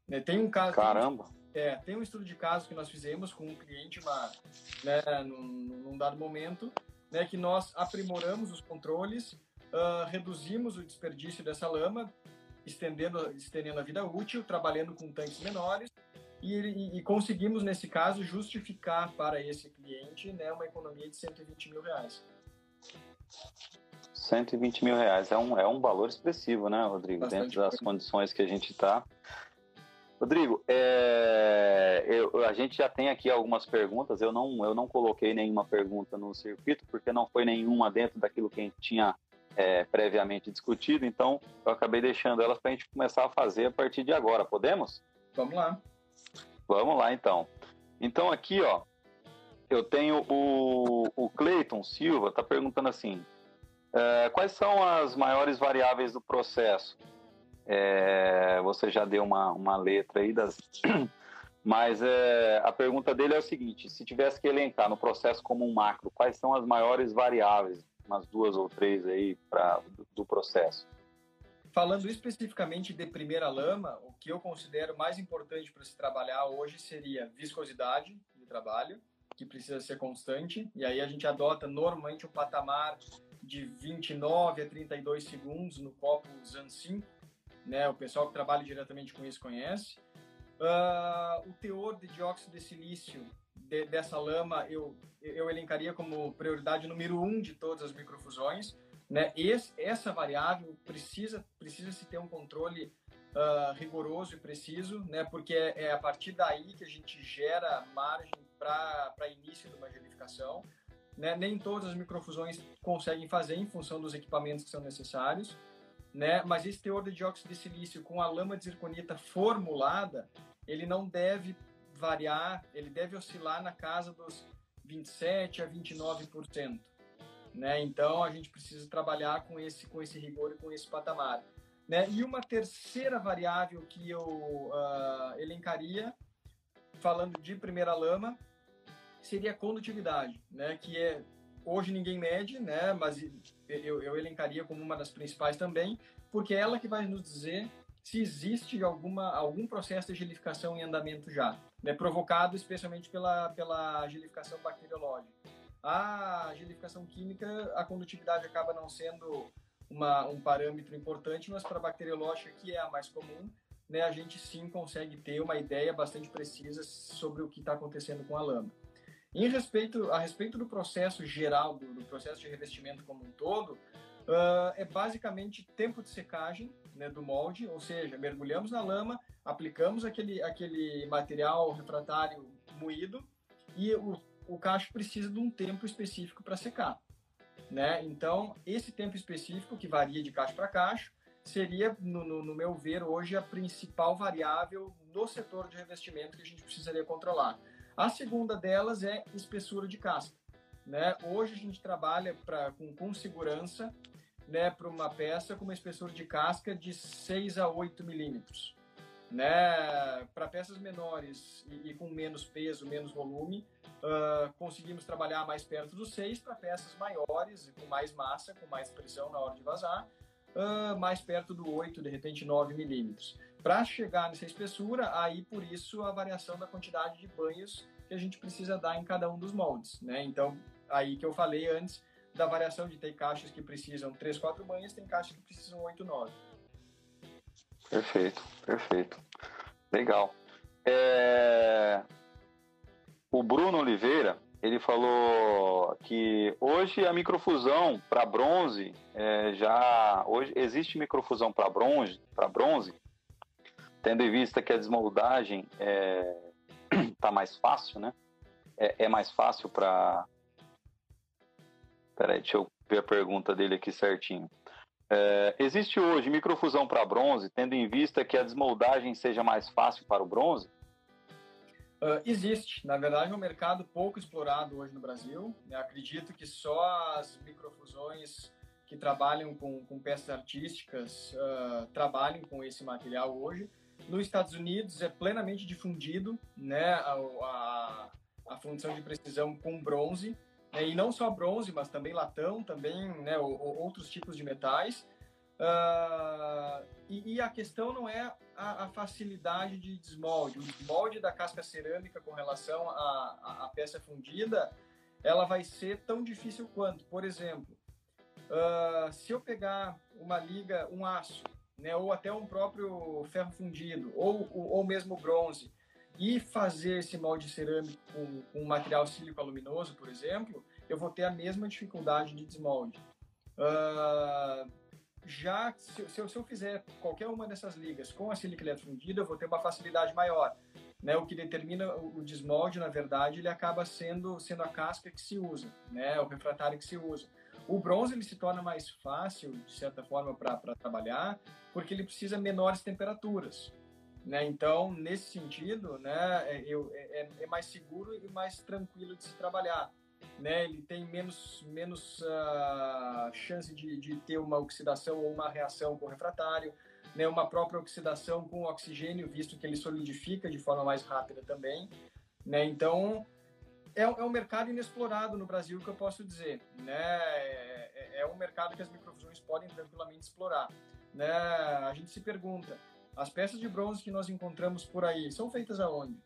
B: Né, tem um caso.
A: Caramba!
B: É, tem um estudo de caso que nós fizemos com um cliente uma, né, num, num dado momento, né, que nós aprimoramos os controles, uh, reduzimos o desperdício dessa lama, estendendo, estendendo a vida útil, trabalhando com tanques menores, e, e, e, conseguimos, nesse caso, justificar para esse cliente né, uma economia de 120 mil reais.
A: 120 mil reais é um, é um valor expressivo, né, Rodrigo? Bastante Dentro das condições que a gente está. Rodrigo, é, eu, a gente já tem aqui algumas perguntas. Eu não, eu não coloquei nenhuma pergunta no circuito, porque não foi nenhuma dentro daquilo que a gente tinha é, previamente discutido. Então, eu acabei deixando elas para a gente começar a fazer a partir de agora. Podemos?
B: Vamos lá.
A: Vamos lá, então. Então, aqui, ó, eu tenho o, o Cleiton Silva, está perguntando assim: é, quais são as maiores variáveis do processo? É, você já deu uma, uma letra aí das. Mas é, a pergunta dele é o seguinte: se tivesse que elencar no processo como um macro, quais são as maiores variáveis, umas duas ou três aí pra, do, do processo?
B: Falando especificamente de primeira lama, o que eu considero mais importante para se trabalhar hoje seria viscosidade de trabalho, que precisa ser constante, e aí a gente adota normalmente um patamar de 29 a 32 segundos no copo ZAN 5, né? O pessoal que trabalha diretamente com isso conhece. Uh, o teor de dióxido de silício de, dessa lama eu, eu elencaria como prioridade número um de todas as microfusões. Né? Esse, essa variável precisa, precisa se ter um controle uh, rigoroso e preciso, né? porque é, é, a partir daí que a gente gera margem para início de uma gelificação. Né? Nem todas as microfusões conseguem fazer em função dos equipamentos que são necessários né? Mas esse teor de dióxido de silício com a lama de zirconita formulada, ele não deve variar, ele deve oscilar na casa dos 27 a 29%, né? Então a gente precisa trabalhar com esse com esse rigor e com esse patamar, né? E uma terceira variável que eu uh, elencaria, falando de primeira lama, seria a condutividade, né? Que é hoje ninguém mede, né? Mas eu, eu elencaria como uma das principais também, porque é ela que vai nos dizer se existe alguma, algum processo de gelificação em andamento já, né, provocado especialmente pela, pela gelificação bacteriológica. A gelificação química, a condutividade acaba não sendo uma, um parâmetro importante, mas para a bacteriológica, que é a mais comum, né, a gente sim consegue ter uma ideia bastante precisa sobre o que está acontecendo com a lama. Em respeito, a respeito do processo geral, do, do processo de revestimento como um todo, uh, é basicamente tempo de secagem né, do molde, ou seja, mergulhamos na lama, aplicamos aquele, aquele material refratário moído e o, o cacho precisa de um tempo específico para secar. Né? Então, esse tempo específico, que varia de cacho para cacho, seria, no, no, no, meu ver, hoje a principal variável no setor de revestimento que a gente precisaria controlar. A segunda delas é espessura de casca. Né? Hoje a gente trabalha pra, com, com segurança né, para uma peça com uma espessura de casca de 6 a 8 milímetros. Né? Para peças menores e, e, com menos peso, menos volume, uh, conseguimos trabalhar mais perto dos 6. Para peças maiores e com mais massa, com mais pressão na hora de vazar, uh, mais perto do 8, de repente 9 milímetros. Para chegar nessa espessura, aí por isso a variação da quantidade de banhos que a gente precisa dar em cada um dos moldes, né? Então, aí que eu falei antes da variação de ter caixas que precisam 3, 4 banhos, tem caixas que precisam 8, 9.
A: Perfeito, perfeito. Legal. É... O Bruno Oliveira, ele falou que hoje a microfusão para bronze é, já hoje existe microfusão para bronze, para bronze, tendo em vista que a desmoldagem está é, tá mais fácil, né? É, é mais fácil para. Peraí, deixa eu ver a pergunta dele aqui certinho. É, existe hoje microfusão para bronze, tendo em vista que a desmoldagem seja mais fácil para o bronze?
B: Uh, existe. Na verdade, é um mercado pouco explorado hoje no Brasil. Eu acredito que só as microfusões que trabalham com, com peças artísticas uh, trabalhem com esse material hoje. Nos Estados Unidos é plenamente difundido né, a, a, a função de precisão com bronze. E não só bronze, mas também latão, também né, outros tipos de metais. Uh, e, e, a questão não é a, a, facilidade de desmolde. O desmolde da casca cerâmica com relação à, à peça fundida, ela vai ser tão difícil quanto. Por exemplo, uh, se eu pegar uma liga, um aço, né, ou até um próprio ferro fundido, ou, ou mesmo bronze, e fazer esse molde cerâmico com, com material sílico-aluminoso, por exemplo, eu vou ter a mesma dificuldade de desmolde. Uh, já se, se, eu, se, eu, fizer qualquer uma dessas ligas com a sílica fundida, eu vou ter uma facilidade maior. Né? O que determina o desmolde, na verdade, ele acaba sendo, sendo a casca que se usa, né? o refratário que se usa. O bronze ele se torna mais fácil, de certa forma, para trabalhar, porque ele precisa menores temperaturas. Né? Então, nesse sentido, né, é, eu, é, é, é, mais seguro e mais tranquilo de se trabalhar. Né? Ele tem menos, menos uh, chance de, de ter uma oxidação ou uma reação com o refratário, né? uma própria oxidação com oxigênio, visto que ele solidifica de forma mais rápida também. Né? Então, é, é um mercado inexplorado no Brasil, que eu posso dizer. Né? É, é, é um mercado que as microfusões podem tranquilamente explorar. Né? A gente se pergunta, as peças de bronze que nós encontramos por aí são feitas aonde?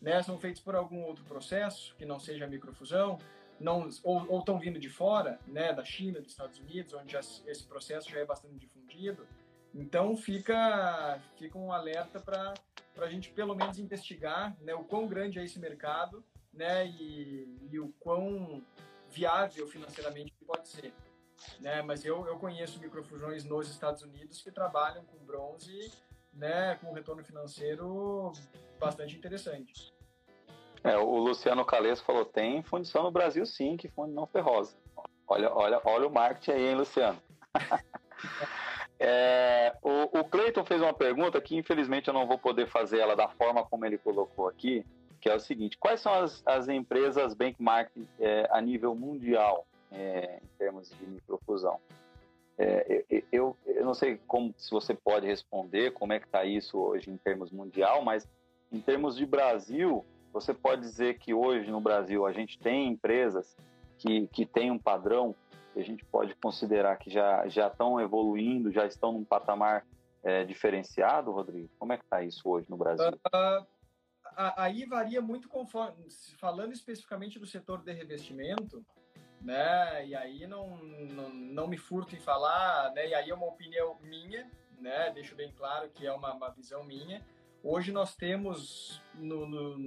B: Né? São feitas por algum outro processo que não seja a microfusão, não, ou estão vindo de fora, né, da China, dos Estados Unidos, onde já, esse processo já é bastante difundido. Então fica, fica um alerta para a gente pelo menos investigar né, o quão grande é esse mercado né, e, e o quão viável financeiramente pode ser né? Mas eu, eu conheço microfusões nos Estados Unidos que trabalham com bronze, né, com um retorno financeiro bastante interessante.
A: É, o Luciano Calesso falou, tem fundição no Brasil sim, que funde não ferrosa. Olha, olha, olha o marketing aí, hein, Luciano? é, o, o Cleiton fez uma pergunta que infelizmente eu não vou poder fazer ela da forma como ele colocou aqui, que é o seguinte, quais são as, as empresas benchmark é, a nível mundial é, em termos de microfusão. É, eu, eu não sei como se você pode responder como é que está isso hoje em termos mundial, mas em termos de Brasil, você pode dizer que hoje no Brasil a gente tem empresas que, que têm um padrão que a gente pode considerar que já, já estão evoluindo, já estão num patamar é, diferenciado, Rodrigo? Como é que está isso hoje no Brasil? Uh,
B: aí varia muito conforme, falando especificamente do setor de revestimento, né? E aí não, não, não me furto em falar, né? E aí é uma opinião minha, né? Deixo bem claro que é uma, uma visão minha. Hoje nós temos, no, no,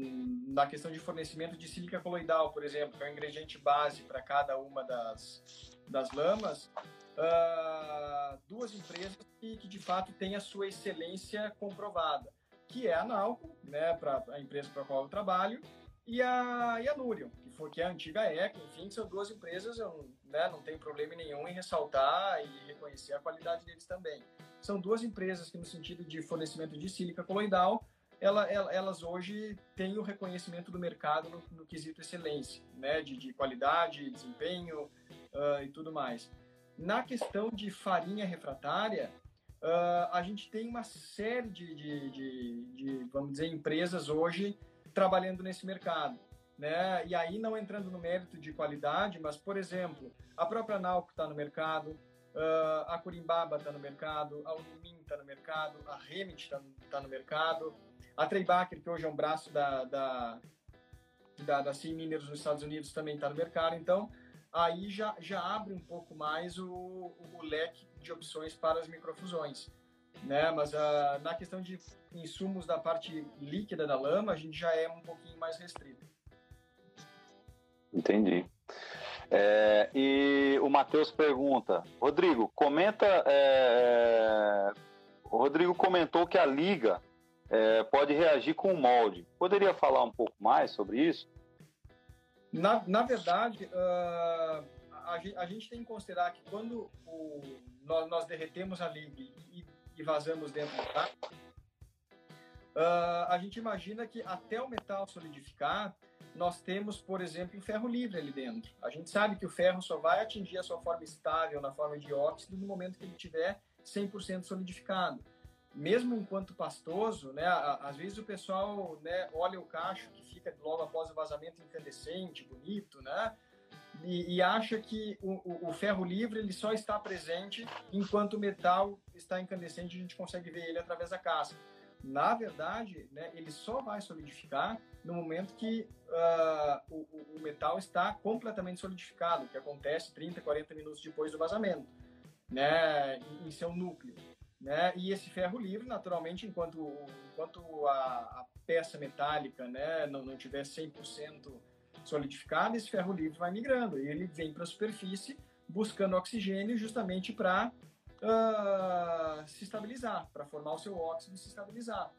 B: na questão de fornecimento de sílica coloidal, por exemplo, que é o ingrediente base para cada uma das, das lamas, uh, duas empresas que, que, de fato têm a sua excelência comprovada, que é a Nalco, né, para a empresa para a qual eu trabalho, e a, e a Nurion, que, foi, que é a antiga ECA, enfim, são duas empresas, eu né, não tenho problema nenhum em ressaltar e reconhecer a qualidade deles também. São duas empresas que, no sentido de fornecimento de sílica coloidal, ela, ela, elas hoje têm o reconhecimento do mercado no, no quesito excelência, né, de, de qualidade, desempenho uh, e tudo mais. Na questão de farinha refratária, uh, a gente tem uma série de, de, de, vamos dizer, empresas hoje trabalhando nesse mercado. Né? E aí, não entrando no mérito de qualidade, mas, por exemplo, a própria Nalco está no mercado, Uh, a Curimbaba está no mercado, a Unumin está no mercado, a Remit está tá no mercado, a Treibacher, que hoje é um braço da, da, da, da nos Estados Unidos, também está no mercado. Então, aí já, já abre um pouco mais o, o leque de opções para as microfusões. Né? Mas uh, na questão de insumos da parte líquida da lama, a gente já é um pouquinho mais restrito.
A: Entendi. É, e o Matheus pergunta, Rodrigo, comenta. É, o Rodrigo comentou que a liga é, pode reagir com o molde. Poderia falar um pouco mais sobre isso?
B: Na, na verdade, uh, a, a, gente tem que considerar que quando o, nós, nós, derretemos a liga e, e vazamos dentro do carro, uh, a gente imagina que até o metal solidificar, nós temos, por exemplo, o ferro livre ali dentro. A gente sabe que o ferro só vai atingir a sua forma estável na forma de óxido no momento que ele tiver 100% solidificado. Mesmo enquanto pastoso, né, às vezes o pessoal né, olha o cacho que fica logo após o vazamento incandescente, bonito, né? E, e acha que o, o, o, ferro livre ele só está presente enquanto o metal está incandescente, a gente consegue ver ele através da casca. Na verdade, né, ele só vai solidificar no momento que uh, o, o, metal está completamente solidificado, que acontece 30, 40 minutos depois do vazamento, né, em, em seu núcleo. Né? E esse ferro livre, naturalmente, enquanto, enquanto a, a peça metálica né, não, não tiver 100% solidificada, esse ferro livre vai migrando e ele vem para a superfície buscando oxigênio justamente para uh, se estabilizar, para formar o seu óxido e se estabilizar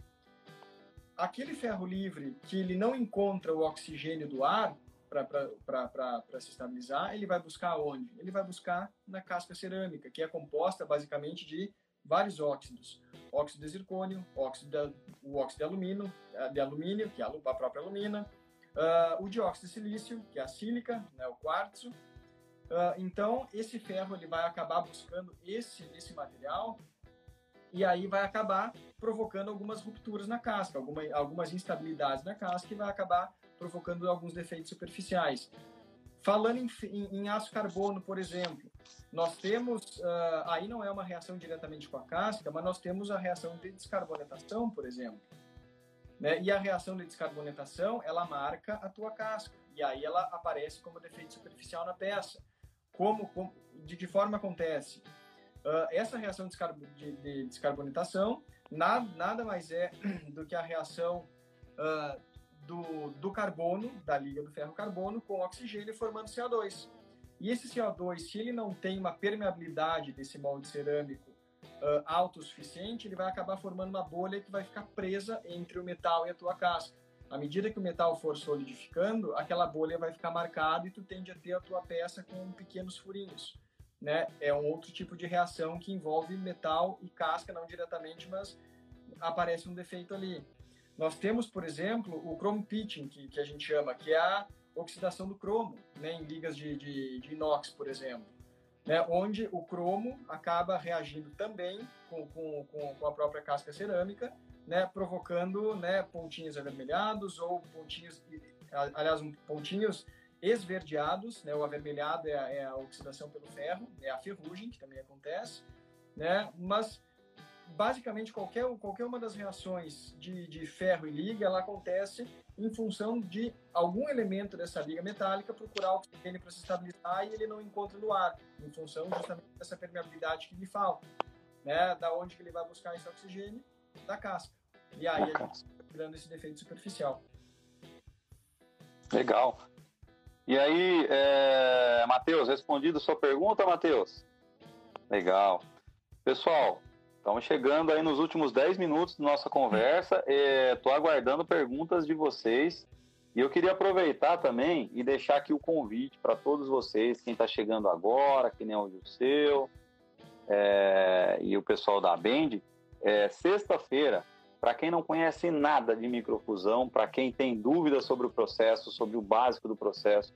B: aquele ferro livre que ele não encontra o oxigênio do ar para se estabilizar, ele vai buscar onde? Ele vai buscar na casca cerâmica, que é composta basicamente de vários óxidos. Óxido de zircônio, óxido de, o óxido de alumínio, eh, de alumínio, que é a própria alumina, uh, o dióxido de silício, que é a sílica, né, o quartzo. Uh, então, esse ferro ele vai acabar buscando esse, esse material e aí vai acabar provocando algumas rupturas na casca, alguma, algumas instabilidades na casca e vai acabar provocando alguns defeitos superficiais. Falando em, em, em aço carbono, por exemplo, nós temos, uh, aí não é uma reação diretamente com a casca, mas nós temos a reação de descarbonetação, por exemplo. Né? E a reação de descarbonetação, ela marca a tua casca, e aí ela aparece como defeito superficial na peça. Como, como de que forma acontece? Uh, essa reação de, de, descarbonetação nada, nada mais é do que a reação uh, do, do carbono, da liga do ferro-carbono, com oxigênio formando CO2. E esse CO2, se ele não tem uma permeabilidade desse molde cerâmico uh, alto o suficiente, ele vai acabar formando uma bolha que vai ficar presa entre o metal e a tua casca. À medida que o metal for solidificando, aquela bolha vai ficar marcada e tu tende a ter a tua peça com pequenos furinhos né, é um outro tipo de reação que envolve metal e casca, não diretamente, mas aparece um defeito ali. Nós temos, por exemplo, o chrome pitching, que, que a gente chama, que é a oxidação do cromo, né, em ligas de, de, de inox, por exemplo, né, onde o cromo acaba reagindo também com, com, com a própria casca cerâmica, né, provocando né, pontinhos avermelhados ou pontinhos, aliás, pontinhos esverdeados, né? O avermelhado é a, é a, oxidação pelo ferro, é a ferrugem que também acontece, né? Mas basicamente qualquer qualquer uma das reações de, de ferro e liga ela acontece em função de algum elemento dessa liga metálica procurar oxigênio para se estabilizar e ele não encontra no ar, em função justamente dessa permeabilidade que lhe falta, né? Da onde que ele vai buscar esse oxigênio? Da casca. E aí ele está dando esse defeito superficial.
A: Legal. E aí, é... Matheus, respondido sua pergunta, Matheus? Legal. Pessoal, estamos chegando aí nos últimos 10 minutos da nossa conversa. Estou é, aguardando perguntas de vocês. E eu queria aproveitar também e deixar aqui o convite para todos vocês, quem está chegando agora, que nem o seu é, e o pessoal da Bend. É, Sexta-feira, para quem não conhece nada de microfusão, para quem tem dúvidas sobre o processo, sobre o básico do processo,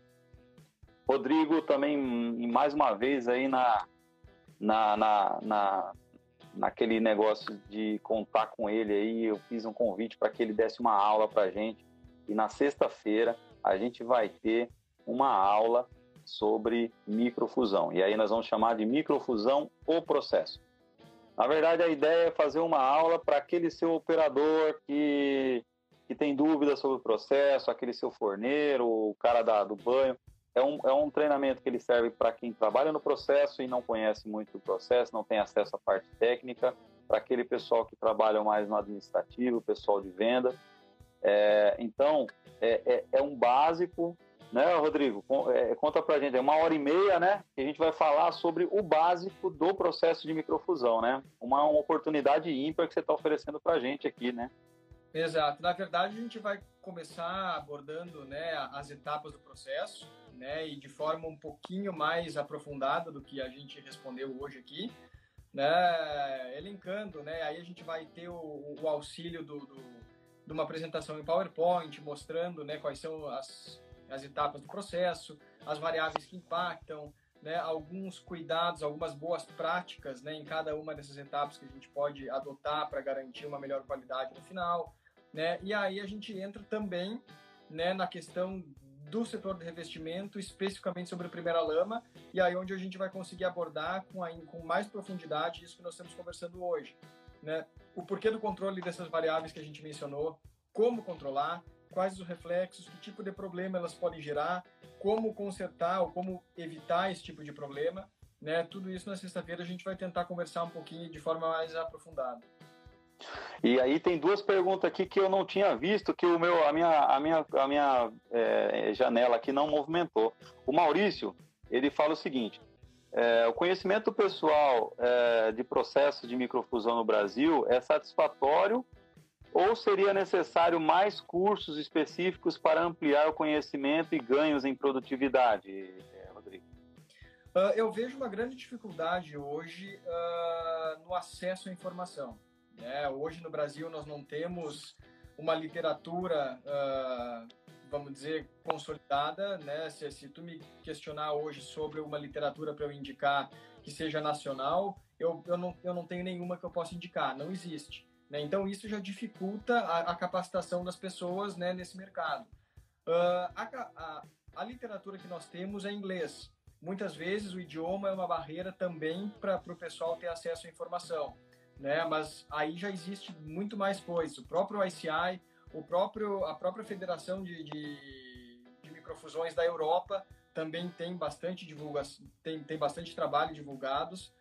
A: Rodrigo também, mais uma vez, aí na, na, na, na naquele negócio de contar com ele aí, eu fiz um convite para que ele desse uma aula para gente. E na sexta-feira a gente vai ter uma aula sobre microfusão. E aí nós vamos chamar de microfusão o processo. Na verdade, a ideia é fazer uma aula para aquele seu operador que, que tem dúvidas sobre o processo, aquele seu forneiro, o cara da, do banho. É um, é um treinamento que ele serve para quem trabalha no processo e não conhece muito o processo, não tem acesso à parte técnica, para aquele pessoal que trabalha mais no administrativo, pessoal de venda. É, então, é, é, é um básico né, Rodrigo? É, conta pra gente, é uma hora e meia, né? Que a gente vai falar sobre o básico do processo de microfusão, né? Uma, uma oportunidade ímpar que você está oferecendo pra gente aqui, né?
B: Exato. Na verdade, a gente vai começar abordando né, as etapas do processo, né? E de forma um pouquinho mais aprofundada do que a gente respondeu hoje aqui, né? Elencando, né? Aí a gente vai ter o, o auxílio do, do, de uma apresentação em PowerPoint, mostrando né, quais são as as etapas do processo, as variáveis que impactam, né, alguns cuidados, algumas boas práticas né, em cada uma dessas etapas que a gente pode adotar para garantir uma melhor qualidade no final. Né? E aí a gente entra também né, na questão do setor de revestimento, especificamente sobre a primeira lama, e aí onde a gente vai conseguir abordar com, a, com mais profundidade isso que nós estamos conversando hoje. Né? O porquê do controle dessas variáveis que a gente mencionou, como controlar, quais os reflexos, que tipo de problema elas podem gerar, como consertar ou como evitar esse tipo de problema, né? Tudo isso na sexta-feira a gente vai tentar conversar um pouquinho de forma mais aprofundada.
A: E aí tem duas perguntas aqui que eu não tinha visto, que o meu, a minha, a minha, a minha é, janela aqui não movimentou. O Maurício, ele fala o seguinte: é, o conhecimento pessoal é, de processo de microfusão no Brasil é satisfatório ou seria necessário mais cursos específicos para ampliar o conhecimento e ganhos em produtividade, eh, Rodrigo?
B: Uh, eu vejo uma grande dificuldade hoje uh, no acesso à informação. Né? Hoje no Brasil nós não temos uma literatura, uh, vamos dizer, consolidada. Né? Se, se tu me questionar hoje sobre uma literatura para eu indicar que seja nacional, eu, eu, não, eu não tenho nenhuma que eu possa indicar, não existe. Né? Então, isso já dificulta a, a capacitação das pessoas né, nesse mercado. Uh, a, a, a, literatura que nós temos é inglês. Muitas vezes o idioma é uma barreira também para o pessoal ter acesso à informação. Né? Mas aí já existe muito mais coisa. O próprio ICI, o próprio, a própria Federação de, de, de Microfusões da Europa também tem bastante divulgação, tem, tem bastante trabalho divulgados.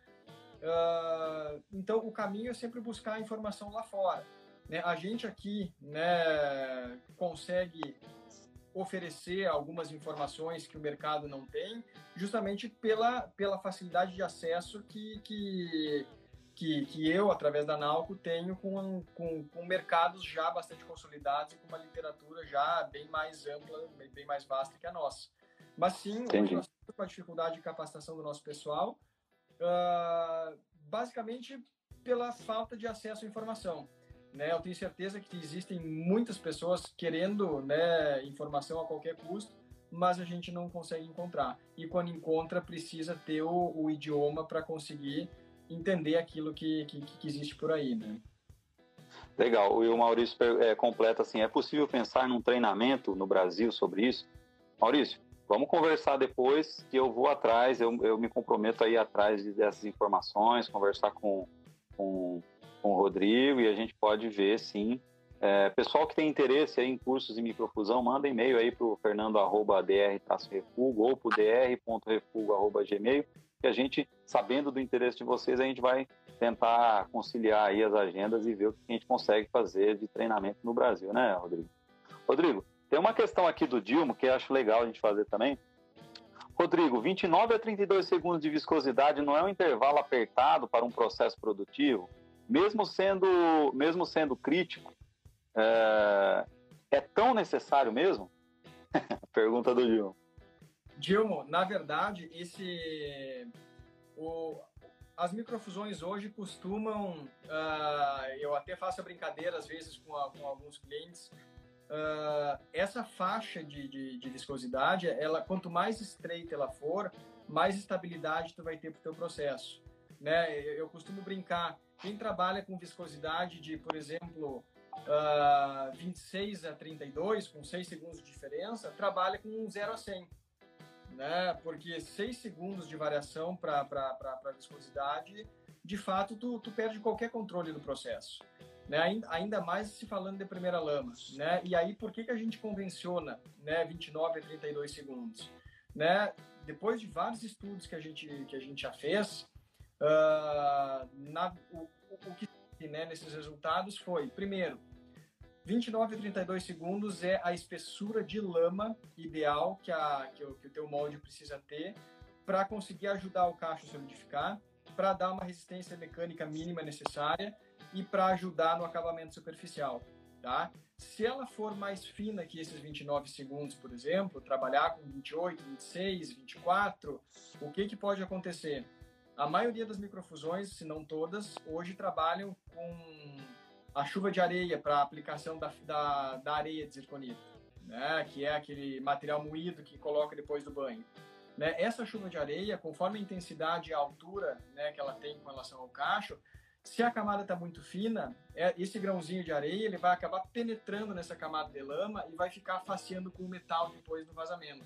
B: Uh, então, o caminho é sempre buscar a informação lá fora. Né? A gente aqui né, consegue oferecer algumas informações que o mercado não tem, justamente pela, pela facilidade de acesso que, que, que, que eu, através da Nalco, tenho com, com, com mercados já bastante consolidados e com uma literatura já bem mais ampla, bem mais vasta que a nossa. Mas sim, hoje nós temos uma dificuldade de capacitação do nosso pessoal, uh, basicamente pela falta de acesso à informação. Né? Eu tenho certeza que existem muitas pessoas querendo né, informação a qualquer custo, mas a gente não consegue encontrar. E quando encontra, precisa ter o, o idioma para conseguir entender aquilo que, que, que, existe por aí. Né?
A: Legal. E o Maurício é, completa assim: é possível pensar num treinamento no Brasil sobre isso? Maurício, Vamos conversar depois que eu vou atrás, eu, eu me comprometo a ir atrás dessas informações, conversar com, com, com o Rodrigo e a gente pode ver, sim. É, pessoal que tem interesse em cursos de microfusão, manda e-mail aí para o fernando.dr-refugo ou para o dr.refugo.gmail, que a gente, sabendo do interesse de vocês, a gente vai tentar conciliar aí as agendas e ver o que a gente consegue fazer de treinamento no Brasil, né, Rodrigo? Rodrigo, tem uma questão aqui do Dilma que eu acho legal a gente fazer também. Rodrigo, 29 a 32 segundos de viscosidade não é um intervalo apertado para um processo produtivo? Mesmo sendo, mesmo sendo crítico, é, é tão necessário mesmo? Pergunta do Dilma.
B: Dilma, na verdade, esse, o, as microfusões hoje costumam, uh, eu até faço a brincadeira às vezes com, a, com alguns clientes, uh, essa faixa de, de, de, viscosidade, ela quanto mais estreita ela for, mais estabilidade tu vai ter para o teu processo. Né? Eu, eu, costumo brincar, quem trabalha com viscosidade de, por exemplo, uh, 26 a 32, com 6 segundos de diferença, trabalha com 0 a 100. né? Porque 6 segundos de variação para viscosidade, de fato, tu, tu perde qualquer controle do processo. Né? Ainda, mais se falando de primeira lama. Né? E aí, por que, que a gente convenciona né, 29 a 32 segundos? Né? Depois de vários estudos que a gente, que a gente já fez, uh, na, o, o que né, nesses resultados foi, primeiro, 29 a 32 segundos é a espessura de lama ideal que, a, que, o, que o teu molde precisa ter para conseguir ajudar o cacho a solidificar, para dar uma resistência mecânica mínima necessária e para ajudar no acabamento superficial, tá? Se ela for mais fina que esses 29 segundos, por exemplo, trabalhar com 28, 26, 24, o que, que pode acontecer? A maioria das microfusões, se não todas, hoje trabalham com a chuva de areia para aplicação da, da, da, areia de né? que é aquele material moído que coloca depois do banho. Né? Essa chuva de areia, conforme a intensidade e a altura né, que ela tem com relação ao cacho, se a camada está muito fina, é, esse grãozinho de areia ele vai acabar penetrando nessa camada de lama e vai ficar faceando com o metal depois do vazamento.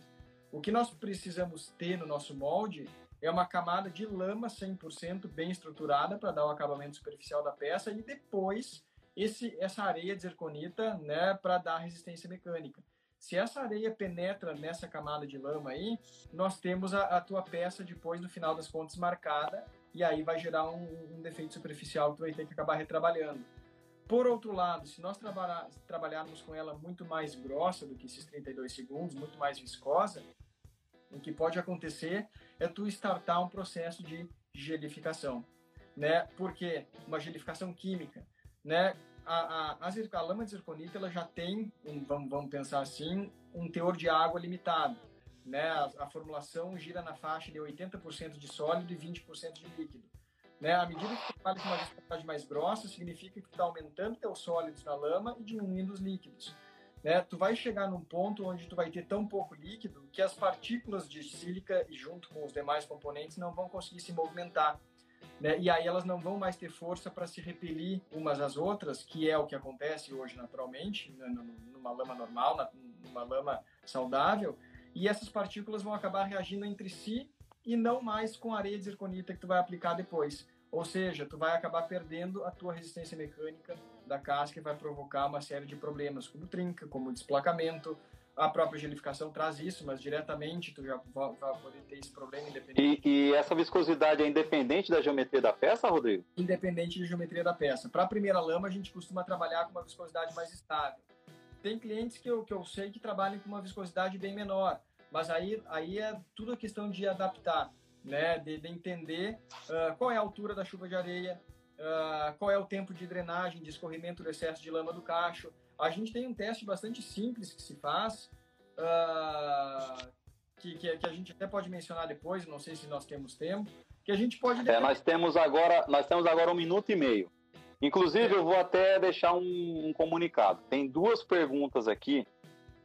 B: O que nós precisamos ter no nosso molde é uma camada de lama 100% bem estruturada para dar o acabamento superficial da peça e depois esse, essa areia de zirconita né, para dar resistência mecânica. Se essa areia penetra nessa camada de lama aí, nós temos a, a tua peça depois, no final das contas, marcada, e aí vai gerar um, um defeito superficial que tu vai ter que acabar retrabalhando. Por outro lado, se nós trabalhar, trabalharmos com ela muito mais grossa do que esses 32 segundos, muito mais viscosa, o que pode acontecer é tu startar um processo de gelificação, né? Porque uma gelificação química né? A, a, a, lama de zirconita ela já tem, um, vamos, vamos pensar assim, um teor de água limitado. Né? A, a formulação gira na faixa de 80% de sólido e 20% de líquido. Né? À medida que tu trabalha com uma viscosidade mais grossa, significa que tu está aumentando teus sólidos na lama e diminuindo os líquidos. Né? Tu vai chegar num ponto onde tu vai ter tão pouco líquido que as partículas de sílica, junto com os demais componentes, não vão conseguir se movimentar né? E aí elas não vão mais ter força para se repelir umas às outras, que é o que acontece hoje naturalmente, né? numa lama normal, numa lama saudável, e essas partículas vão acabar reagindo entre si e não mais com a areia de zirconita que tu vai aplicar depois. Ou seja, tu vai acabar perdendo a tua resistência mecânica da casca e vai provocar uma série de problemas, como trinca, como desplacamento, a própria gelificação traz isso, mas diretamente tu já vai, poder ter esse problema
A: independente. E, e, essa viscosidade é independente da geometria da peça, Rodrigo?
B: Independente da geometria da peça. Para a primeira lama, a gente costuma trabalhar com uma viscosidade mais estável. Tem clientes que eu, que eu sei que trabalham com uma viscosidade bem menor, mas aí, aí é tudo a questão de adaptar, né? de, de entender uh, qual é a altura da chuva de areia, uh, qual é o tempo de drenagem, de escorrimento do excesso de lama do cacho, a gente tem um teste bastante simples que se faz, uh, que, que, que, a gente até pode mencionar depois, não sei se nós temos tempo, que a gente pode...
A: É, nós temos agora, nós temos agora um minuto e meio. Inclusive, eu vou até deixar um, um comunicado. Tem duas perguntas aqui,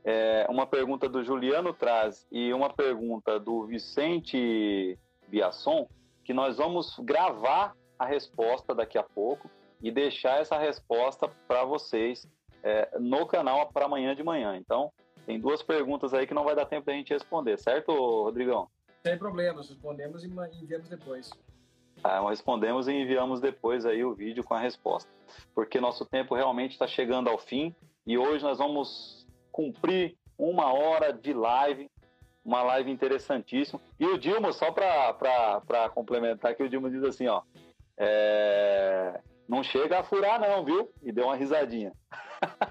A: é, uma pergunta do Juliano Traz e uma pergunta do Vicente Biasson, que nós vamos gravar a resposta daqui a pouco e deixar essa resposta para vocês é, no canal para amanhã de manhã. Então, tem duas perguntas aí que não vai dar tempo da gente responder, certo, Rodrigão?
B: Sem problemas, respondemos e enviamos depois.
A: Ah, respondemos e enviamos depois aí o vídeo com a resposta, porque nosso tempo realmente está chegando ao fim e hoje nós vamos cumprir uma hora de live, uma live interessantíssima. E o Dilma, só para complementar, que o Dilma diz assim, ó, é, não chega a furar não, viu? E deu uma risadinha.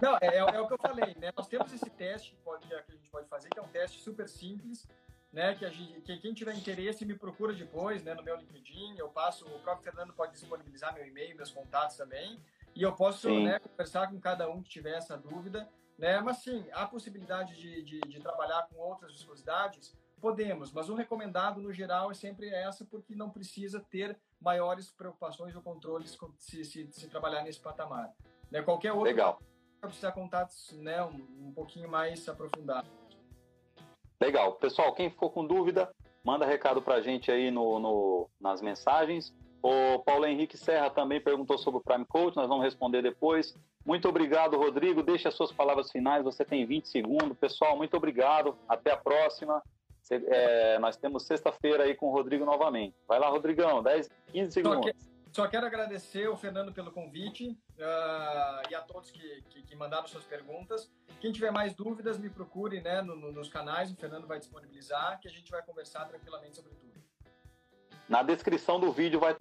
B: Não, é, é, o que eu falei, né? Nós temos esse teste que, pode, que a gente pode fazer, que é um teste super simples, né? Que, gente, que quem tiver interesse me procura depois, né? No meu LinkedIn, eu passo, o próprio Fernando pode disponibilizar meu e-mail, meus contatos também, e eu posso né, conversar com cada um que tiver essa dúvida, né? Mas sim, há possibilidade de, de, de trabalhar com outras viscosidades, podemos, mas o recomendado no geral é sempre essa, porque não precisa ter maiores preocupações ou controles se, se, se trabalhar nesse patamar. Né? Qualquer outro
A: Legal.
B: vai precisar contatos né, um, um pouquinho mais aprofundados.
A: Legal. Pessoal, quem ficou com dúvida, manda recado para a gente aí no, no, nas mensagens. O Paulo Henrique Serra também perguntou sobre o Prime Coach, nós vamos responder depois. Muito obrigado, Rodrigo. Deixe as suas palavras finais, você tem 20 segundos. Pessoal, muito obrigado. Até a próxima. É, nós temos sexta-feira aí com o Rodrigo novamente. Vai lá, Rodrigão, 10, 15 segundos.
B: Só, que, só quero agradecer o Fernando pelo convite uh, e a todos que, que, que, mandaram suas perguntas. Quem tiver mais dúvidas, me procure né, no, no, nos canais, o Fernando vai disponibilizar, que a gente vai conversar tranquilamente sobre tudo.
A: Na descrição do vídeo vai